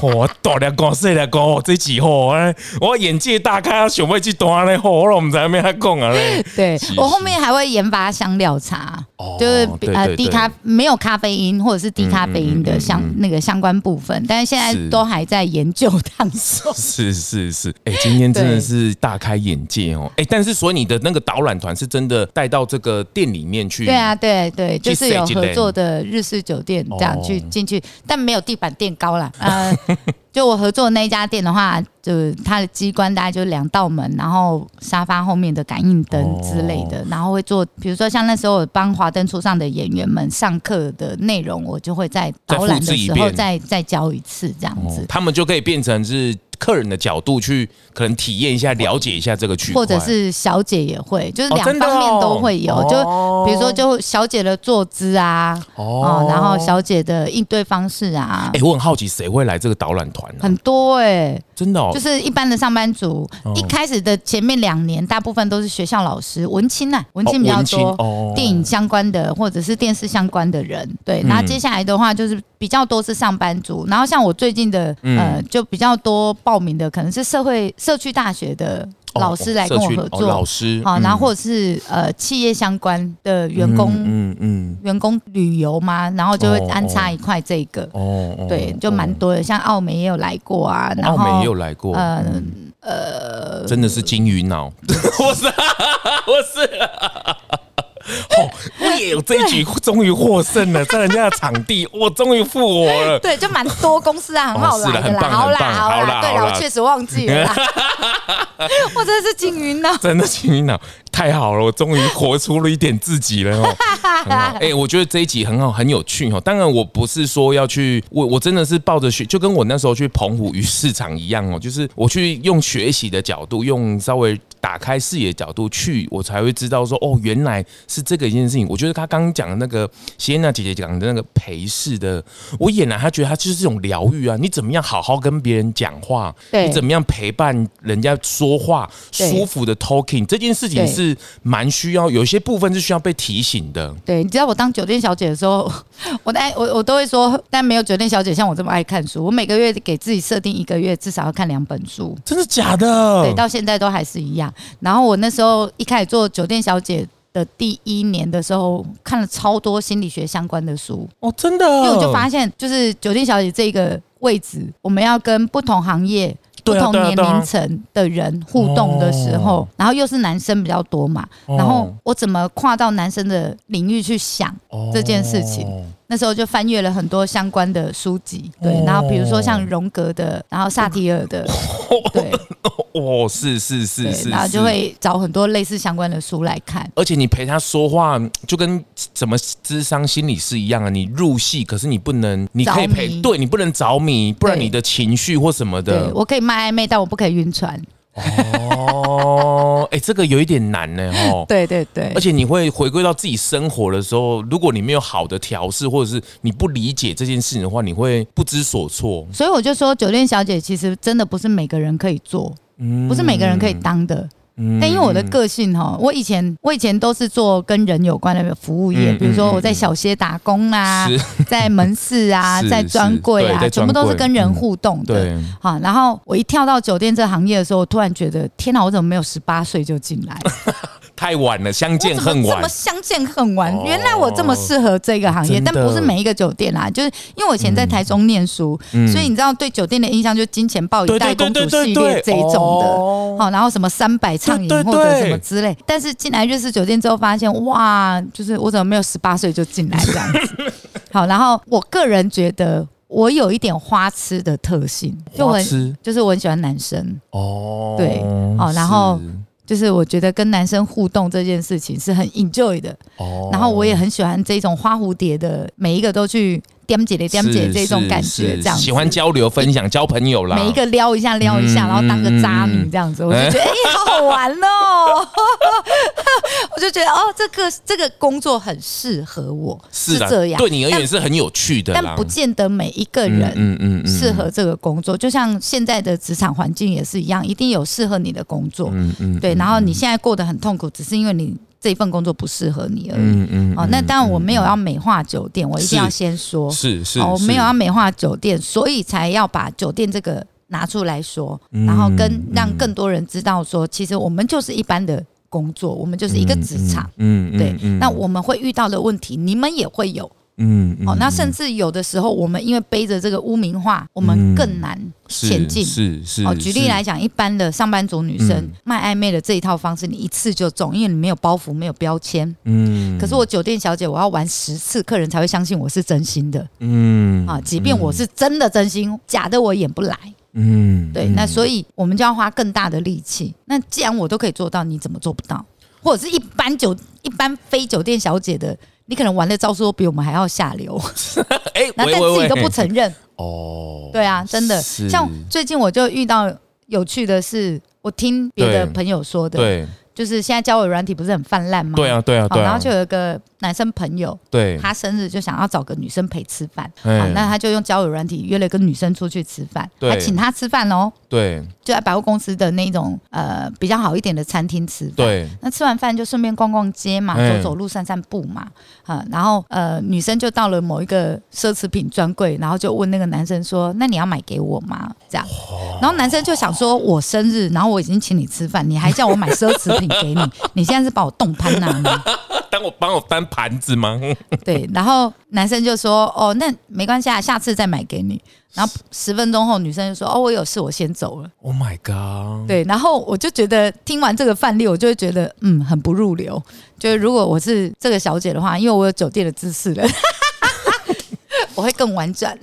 我大了讲细了讲，这几号哎，我眼界大开，想要去端。好了，我们在那边还讲啊。对，我后面还会研发香料茶，就是呃低咖没有咖啡因或者是低咖啡因的相那个相关部分，但是现在都还在研究当中。是是是，哎，今天真的是大开眼界哦。哎，但是所以你的那个导览团是真的带到这个店里面去？对啊，对对，就是有合作的日式酒店这样去进去，但没有地板垫高啦。呃。就我合作的那一家店的话，就它的机关大概就两道门，然后沙发后面的感应灯之类的，然后会做，比如说像那时候帮华灯初上的演员们上课的内容，我就会在导览的时候再再教一次这样子，他们就可以变成是。客人的角度去可能体验一下、了解一下这个区块，或者是小姐也会，就是两方面都会有。就比如说，就小姐的坐姿啊，哦，然后小姐的应对方式啊。哎，我很好奇，谁会来这个导览团呢？很多哎，真的哦，就是一般的上班族。一开始的前面两年，大部分都是学校老师、文青啊，文青比较多，电影相关的或者是电视相关的人。对，那接下来的话就是比较多是上班族。然后像我最近的呃，就比较多。报名的可能是社会社区大学的老师来跟我合作，哦、老师好，然后或者是呃企业相关的员工，嗯嗯，员工旅游嘛，然后就会安插一块这个，哦，对，就蛮多的，像澳美也有来过啊，然后澳美也有来过，嗯。呃，真的是金鱼脑，我 是我是。哦，我这一局终于获胜了，在人家的场地，我终于复活了。对，就蛮多公司啊，很好来的啦。好啦，好啦，对了，我确实忘记了啦。我真的是金鱼脑，真的金鱼脑，太好了，我终于活出了一点自己了哦。哎，我觉得这一集很好，很有趣哦。当然，我不是说要去，我我真的是抱着学，就跟我那时候去澎湖鱼市场一样哦，就是我去用学习的角度，用稍微。打开视野角度去，我才会知道说哦，原来是这个一件事情。我觉得他刚刚讲的那个谢娜姐姐讲的那个陪侍的，我俨然他觉得他就是这种疗愈啊。你怎么样好好跟别人讲话？对你怎么样陪伴人家说话，舒服的 talking 这件事情是蛮需要，有些部分是需要被提醒的。对，你知道我当酒店小姐的时候，我爱我我都会说，但没有酒店小姐像我这么爱看书。我每个月给自己设定一个月至少要看两本书，真的假的？对，到现在都还是一样。然后我那时候一开始做酒店小姐的第一年的时候，看了超多心理学相关的书。哦，真的，因为我就发现，就是酒店小姐这个位置，我们要跟不同行业、不同年龄层的人互动的时候，然后又是男生比较多嘛，然后我怎么跨到男生的领域去想这件事情？那时候就翻阅了很多相关的书籍，对，然后比如说像荣格的，然后萨提尔的，对，哦，是是是是，然后就会找很多类似相关的书来看。而且你陪他说话，就跟怎么智商心理师一样啊，你入戏，可是你不能，你可以陪，对你不能着迷，不然你的情绪或什么的，我可以卖暧昧，但我不可以晕船。哦，哎、欸，这个有一点难呢，哦，对对对，而且你会回归到自己生活的时候，如果你没有好的调试，或者是你不理解这件事情的话，你会不知所措。所以我就说，酒店小姐其实真的不是每个人可以做，嗯不是每个人可以当的。但因为我的个性哈，我以前我以前都是做跟人有关的服务业，比如说我在小歇打工啊，在门市啊，在专柜啊，全部都是跟人互动的。好，然后我一跳到酒店这行业的时候，我突然觉得天哪，我怎么没有十八岁就进来？太晚了，相见恨晚。怎么相见恨晚？原来我这么适合这个行业，但不是每一个酒店啦，就是因为我以前在台中念书，所以你知道对酒店的印象就是金钱豹一代公主系列这一种的，好，然后什么三百畅饮或者什么之类。但是进来日式酒店之后，发现哇，就是我怎么没有十八岁就进来这样子？好，然后我个人觉得我有一点花痴的特性，就很就是我很喜欢男生哦，对，哦，然后。就是我觉得跟男生互动这件事情是很 enjoy 的，哦，然后我也很喜欢这种花蝴蝶的，每一个都去。点姐的点姐这种感觉，这样喜欢交流分享交朋友啦，每一个撩一下撩一下，然后当个渣女这样子，我就觉得 哎，好好玩哦！我就觉得哦，这个这个工作很适合我，是这样，对你而言是很有趣的，但不见得每一个人嗯嗯适合这个工作。就像现在的职场环境也是一样，一定有适合你的工作，嗯嗯，对。然后你现在过得很痛苦，只是因为你。这一份工作不适合你而已。嗯嗯。哦，那当然我没有要美化酒店，我一定要先说，是是。哦，我没有要美化酒店，所以才要把酒店这个拿出来说，然后跟让更多人知道说，其实我们就是一般的工作，我们就是一个职场。嗯。对。那我们会遇到的问题，你们也会有。嗯，哦，那甚至有的时候，我们因为背着这个污名化，我们更难前进。是是。哦，举例来讲，一般的上班族女生卖暧昧的这一套方式，你一次就中，因为你没有包袱，没有标签。嗯。可是我酒店小姐，我要玩十次，客人才会相信我是真心的。嗯。啊，即便我是真的真心，假的我演不来。嗯。对，那所以我们就要花更大的力气。那既然我都可以做到，你怎么做不到？或者是一般酒一般非酒店小姐的？你可能玩的招数都比我们还要下流，哎，但自己都不承认哦。对啊，真的，像最近我就遇到有趣的是，我听别的朋友说的，对，就是现在交友软体不是很泛滥吗？对啊，对啊，对啊。然后就有一个男生朋友，对，他生日就想要找个女生陪吃饭，好，那他就用交友软体约了一个女生出去吃饭，还请她吃饭哦，对，就在百货公司的那种呃比较好一点的餐厅吃饭，对，那吃完饭就顺便逛逛街嘛，走走路散散步嘛，啊，然后呃女生就到了某一个奢侈品专柜，然后就问那个男生说：“那你要买给我吗？”这样，然后男生就想说：“我生日，然后我已经请你吃饭，你还叫我买奢侈品给你，你现在是把我动攀哪吗？”当我帮我翻盘子吗？对，然后男生就说：“哦，那没关系啊，下次再买给你。”然后十分钟后，女生就说：“哦，我有事，我先走了。” Oh my god！对，然后我就觉得听完这个范例，我就会觉得嗯，很不入流。就是如果我是这个小姐的话，因为我有酒店的知识了。我会更婉转，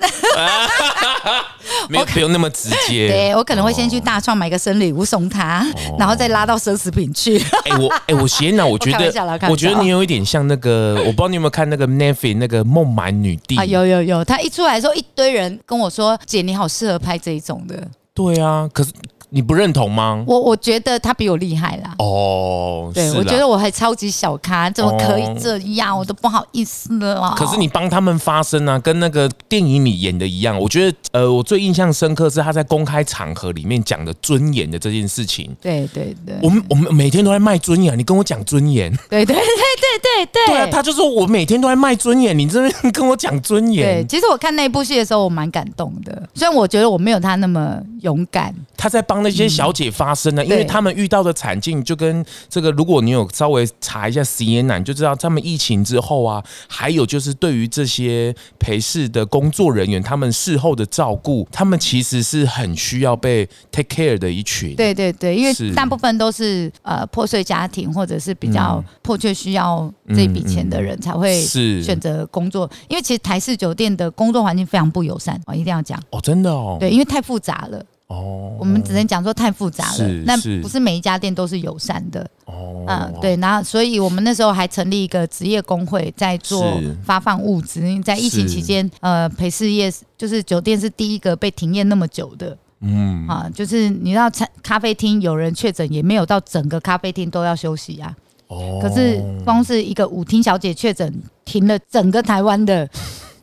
没有不用那么直接。对，我可能会先去大创买个生日礼物送他，哦、然后再拉到奢侈品去。哎、欸，我哎、欸，我写哪？我觉得，我，我觉得你有一点像那个，我不知道你有没有看那个 Netflix 那个孟买女帝啊？有有有，他一出来的时候，一堆人跟我说：“姐，你好适合拍这一种的。”对啊，可是。你不认同吗？我我觉得他比我厉害啦。哦，对，我觉得我还超级小咖，怎么可以这样？哦、我都不好意思了啊。可是你帮他们发声啊，跟那个电影里演的一样。我觉得，呃，我最印象深刻是他在公开场合里面讲的尊严的这件事情。对对对，我们我们每天都在卖尊严，你跟我讲尊严。对对对对对对。对啊，他就说我每天都在卖尊严，你这边跟我讲尊严。对，其实我看那部戏的时候，我蛮感动的。虽然我觉得我没有他那么勇敢。他在帮那些小姐发声呢，嗯、因为他们遇到的惨境就跟这个，如果你有稍微查一下 CNN，你就知道他们疫情之后啊，还有就是对于这些陪侍的工作人员，他们事后的照顾，他们其实是很需要被 take care 的一群。对对对，因为大部分都是呃破碎家庭或者是比较迫切需要这笔钱的人才会是。选择工作，因为其实台式酒店的工作环境非常不友善，我一定要讲。哦，真的哦，对，因为太复杂了。哦，我们只能讲说太复杂了，那不是每一家店都是友善的。哦，嗯，对，然后所以我们那时候还成立一个职业工会，在做发放物资。在疫情期间，呃，陪侍业就是酒店是第一个被停业那么久的。嗯，啊，就是你知道，餐咖啡厅有人确诊，也没有到整个咖啡厅都要休息呀。哦，可是光是一个舞厅小姐确诊，停了整个台湾的。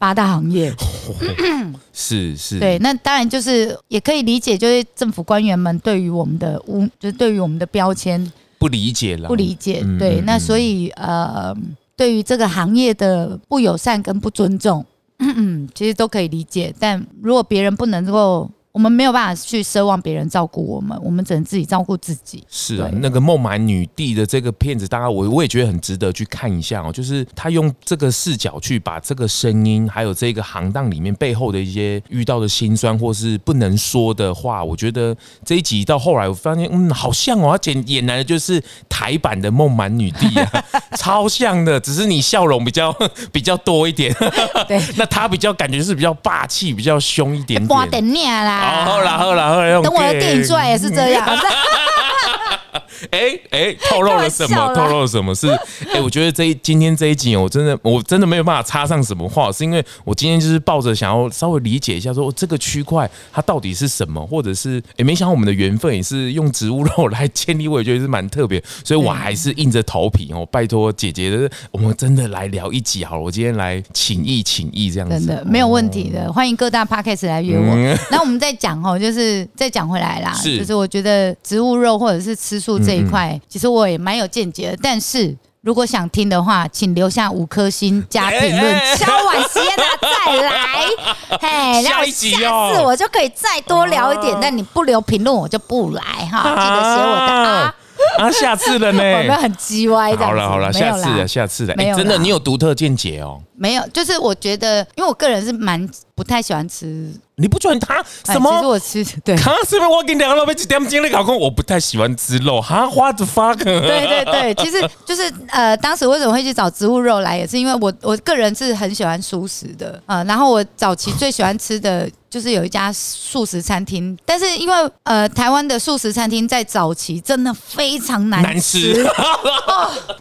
八大行业。是是，对，那当然就是也可以理解，就是政府官员们对于我们的污，就是对于我们的标签不理解了，不理解，对，那所以呃，对于这个行业的不友善跟不尊重，其实都可以理解，但如果别人不能够。我们没有办法去奢望别人照顾我们，我们只能自己照顾自己。是啊，那个孟买女帝的这个片子，大家我我也觉得很值得去看一下哦。就是他用这个视角去把这个声音，还有这个行当里面背后的一些遇到的辛酸或是不能说的话，我觉得这一集到后来我发现，嗯，好像哦，他演演来的就是台版的孟买女帝啊，超像的，只是你笑容比较 比较多一点。对，那他比较感觉是比较霸气，比较凶一点点啦。好啦好啦好啦，等我的电影出来也是这样。哎哎，透露了什么？透露了什么？是 哎，我觉得这一今天这一集，我真的我真的没有办法插上什么话，是因为我今天就是抱着想要稍微理解一下，说这个区块它到底是什么，或者是哎，没想到我们的缘分也是用植物肉来 建立，我也觉得是蛮特别，所以我还是硬着头皮哦，拜托姐姐的，我们真的来聊一集好了，我今天来请意请意这样子，真的没有问题的，欢迎各大 Podcast 来约我。那我们再讲哦，就是再讲回来啦，就是我觉得植物肉或者是吃素这。一块其实我也蛮有见解的，但是如果想听的话，请留下五颗星加评论，敲碗时间再来，嘿，下一集哦，下次我就可以再多聊一点。但你不留评论，我就不来哈，记得写我的啊。啊，下次了呢，我们很叽歪的。好了好了，下次了，下次了。哎，真的，你有独特见解哦。没有，就是我觉得，因为我个人是蛮不太喜欢吃。你不喜欢他什么？其实我吃 对。他是不是我跟你两个老板几点经历搞过？我不太喜欢吃肉。哈，what the fuck？对对对，其实 就是呃，当时为什么会去找植物肉来，也是因为我我个人是很喜欢素食的啊、呃。然后我早期最喜欢吃的。就是有一家素食餐厅，但是因为呃台湾的素食餐厅在早期真的非常难吃，难吃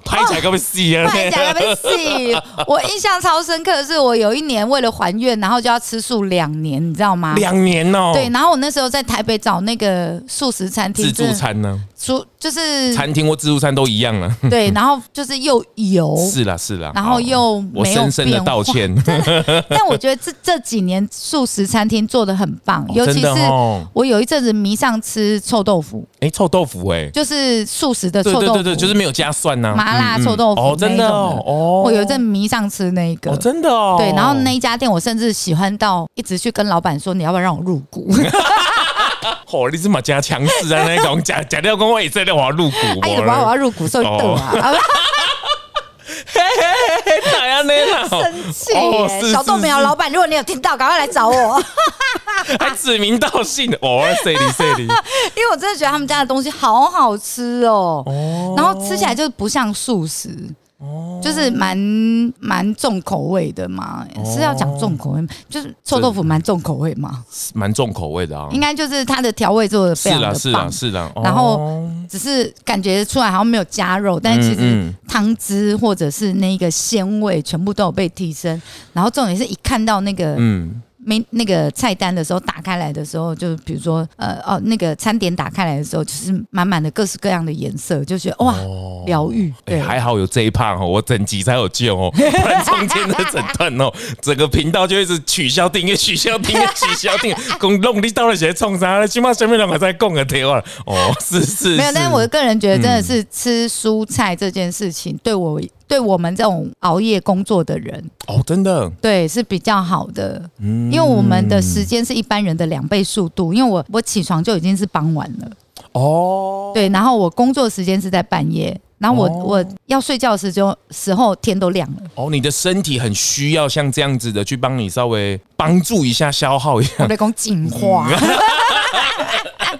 拍起来可不细啊，拍起来可不细。我印象超深刻的是，我有一年为了还愿，然后就要吃素两年，你知道吗？两年哦。对，然后我那时候在台北找那个素食餐厅，自助餐呢？素就是餐厅或自助餐都一样了。对，然后就是又油，是啦是啦，然后又没有我深深的道歉。但我觉得这这几年素食餐厅做的很棒，尤其是我有一阵子迷上吃臭豆腐。哎，臭豆腐哎，就是素食的臭豆腐，对对对，就是没有加蒜呐，麻辣臭豆腐哦，真的哦，我有一阵迷上吃那个，真的哦，对，然后那一家店我甚至喜欢到一直去跟老板说，你要不要让我入股？哦，你这么加强势啊？那种 假假掉工，我也在那我要入股，哎呀，我要入股，所以等啊。嘿嘿嘿，哪样呢？生气！小豆苗老板，如果你有听到，赶快来找我。还指名道姓的，哦，谢你谢你。因为我真的觉得他们家的东西好好吃哦，然后吃起来就不像素食。就是蛮蛮重口味的嘛，是要讲重口味？就是臭豆腐蛮重口味嘛，蛮重口味的啊。应该就是它的调味做的非常的棒，是的，是的。然后只是感觉出来好像没有加肉，但是其实汤汁或者是那个鲜味全部都有被提升。然后重点是一看到那个嗯。没那个菜单的时候，打开来的时候，就比如说，呃，哦，那个餐点打开来的时候，就是满满的各式各样的颜色，就觉得哇，疗愈。对，还好有这一趴哦，我整集才有救哦，不然中间的整段哦，整个频道就一直取消订阅，取消订阅，取消订阅，公 弄你到底在冲啥？起码前面两个在供个电话哦，是是。没有，但是我个人觉得，真的是吃蔬菜这件事情对我。对我们这种熬夜工作的人哦，真的？对是比较好的，嗯，因为我们的时间是一般人的两倍速度，因为我我起床就已经是傍晚了。哦，对，然后我工作时间是在半夜，然后我、哦、我要睡觉的时候时候天都亮了。哦，你的身体很需要像这样子的去帮你稍微帮助一下消耗一下，我在讲进化。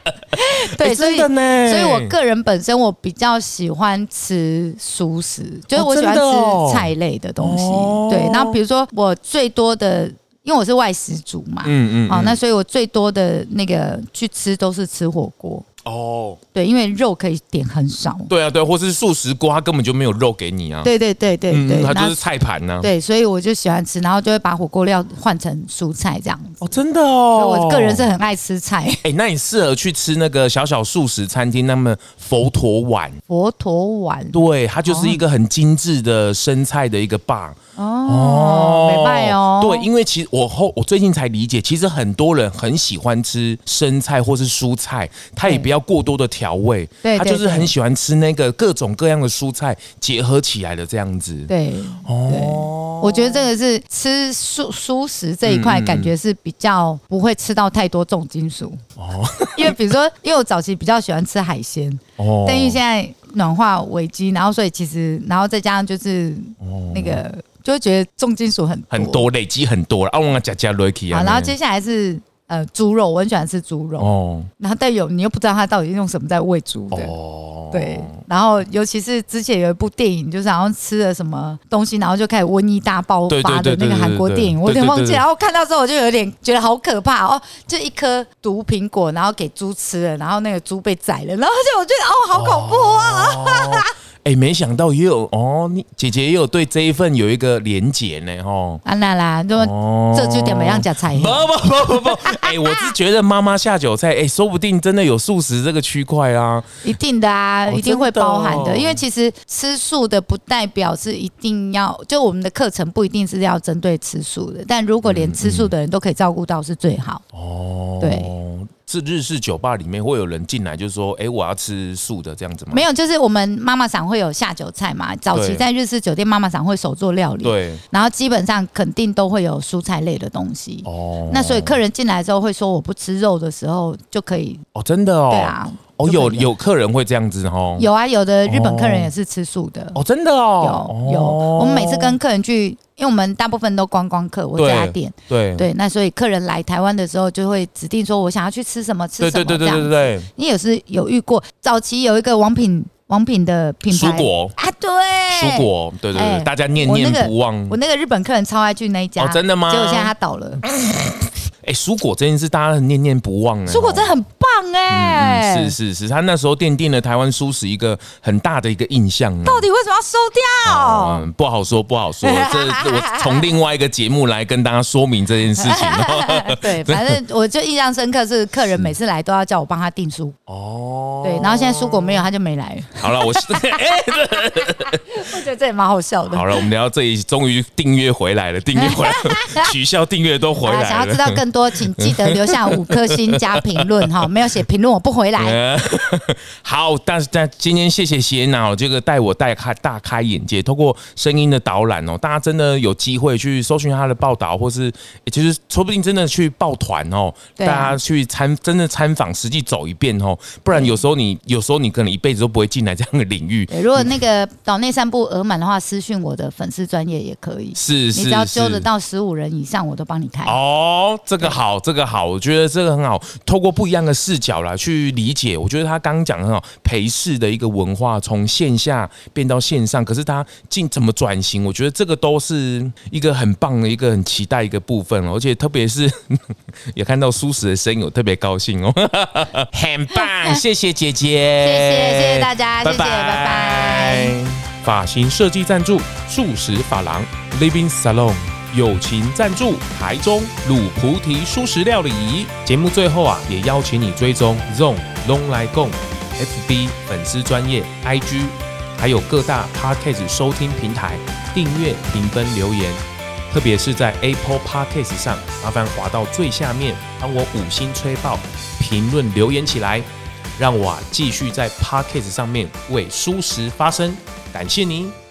对，所以所以我个人本身我比较喜欢吃熟食，就是我喜欢吃菜类的东西。对，然后比如说我最多的，因为我是外食族嘛，嗯嗯，好，那所以我最多的那个去吃都是吃火锅。哦，对，因为肉可以点很少。对啊，对，或是素食锅，它根本就没有肉给你啊。对对对对对，它就是菜盘呢。对，所以我就喜欢吃，然后就会把火锅料换成蔬菜这样子。哦，真的哦，我个人是很爱吃菜。哎，那你适合去吃那个小小素食餐厅，那么佛陀碗。佛陀碗，对，它就是一个很精致的生菜的一个吧。哦，没拜哦。对，因为其实我后我最近才理解，其实很多人很喜欢吃生菜或是蔬菜，他也不要过多的调味，对，他就是很喜欢吃那个各种各样的蔬菜结合起来的这样子。对，哦，我觉得这个是吃蔬蔬食这一块，感觉是比较不会吃到太多重金属哦。因为比如说，因为我早期比较喜欢吃海鲜，哦，但因为现在暖化危机，然后所以其实，然后再加上就是那个。就会觉得重金属很多很多，累积很多了。啊，我加加 Lucky 啊。然后接下来是呃猪肉，我很喜欢吃猪肉。哦。然后但有你又不知道它到底用什么在喂猪的。哦。对。然后尤其是之前有一部电影，就是好像吃了什么东西，然后就开始瘟疫大爆发的那个韩国电影，我有点忘记。然后看到之后我就有点觉得好可怕哦，就一颗毒苹果，然后给猪吃了，然后那个猪被宰了，然后就我觉得哦，好恐怖啊。哦哎，没想到也有哦，你姐姐也有对这一份有一个连结呢，吼。啊啦啦，就这就点么样加菜？不不不不不，哎，我是觉得妈妈下酒菜，哎，说不定真的有素食这个区块啊。一定的啊，一定会包含的，因为其实吃素的不代表是一定要，就我们的课程不一定是要针对吃素的，但如果连吃素的人都可以照顾到，是最好。哦，对。是日式酒吧里面会有人进来，就是说，哎，我要吃素的这样子吗？没有，就是我们妈妈桑会有下酒菜嘛。早期在日式酒店，妈妈桑会手做料理，对。然后基本上肯定都会有蔬菜类的东西。哦。那所以客人进来之后会说我不吃肉的时候就可以。哦，真的哦。对啊。哦，有有客人会这样子哦。有啊，有的日本客人也是吃素的。哦，真的哦。有有，我们每次跟客人去。因为我们大部分都观光客，我这家店，对对，那所以客人来台湾的时候，就会指定说我想要去吃什么，吃什么这样子。对对对对对。你也是有遇过，早期有一个王品王品的品牌，蔬果啊，对，蔬果，对对对，大家念念不忘。我那个日本客人超爱去那一家，真的吗？结果现在他倒了。哎，蔬果这件事大家很念念不忘呢。蔬果真的很棒哎、嗯，是是是，他那时候奠定了台湾蔬食一个很大的一个印象。到底为什么要收掉？嗯，不好说，不好说。这 我从另外一个节目来跟大家说明这件事情。对，反正我就印象深刻，是客人每次来都要叫我帮他订书。哦，对，然后现在蔬果没有，他就没来。好了，我是我觉得这也蛮好笑的。好了，我们聊到这里，终于订阅回来了，订阅回来了，取消订阅都回来了。想要知道更多，请记得留下五颗星加评论哈。没有写评论，我不回来。好，但是但今天谢谢谢娜这个带我带开大开眼界，透过声音的导览哦，大家真的有机会去搜寻他的报道，或是其实说不定真的去报团哦，大家去参真的参访，实际走一遍哦，不然有时候你有时候你可能一辈子都不会进来这样的领域。如果那个岛内散步额满的话，私讯我的粉丝专业也可以。是，是，你只要揪得到十五人以上，我都帮你开。哦，这个好，这个好，我觉得这个很好，透过不一样的视角来去理解。我觉得他刚刚讲的很好，陪侍的一个文化从线下变到线上，可是他进怎么转型？我觉得这个都是一个很棒的一个很期待一个部分，而且特别是 也看到舒适的声音，我特别高兴哦，很棒，谢谢姐姐，谢谢谢谢大家，拜拜谢谢，拜拜。发型设计赞助素食发廊 Living Salon，友情赞助台中卤菩提蔬食料理。节目最后啊，也邀请你追踪 ZONG 拢来共 FB 粉丝专业 IG，还有各大 Podcast 收听平台订阅、评分、留言，特别是在 Apple Podcast 上，麻烦滑到最下面，帮我五星吹爆，评论留言起来，让我啊继续在 Podcast 上面为蔬食发声。感谢您。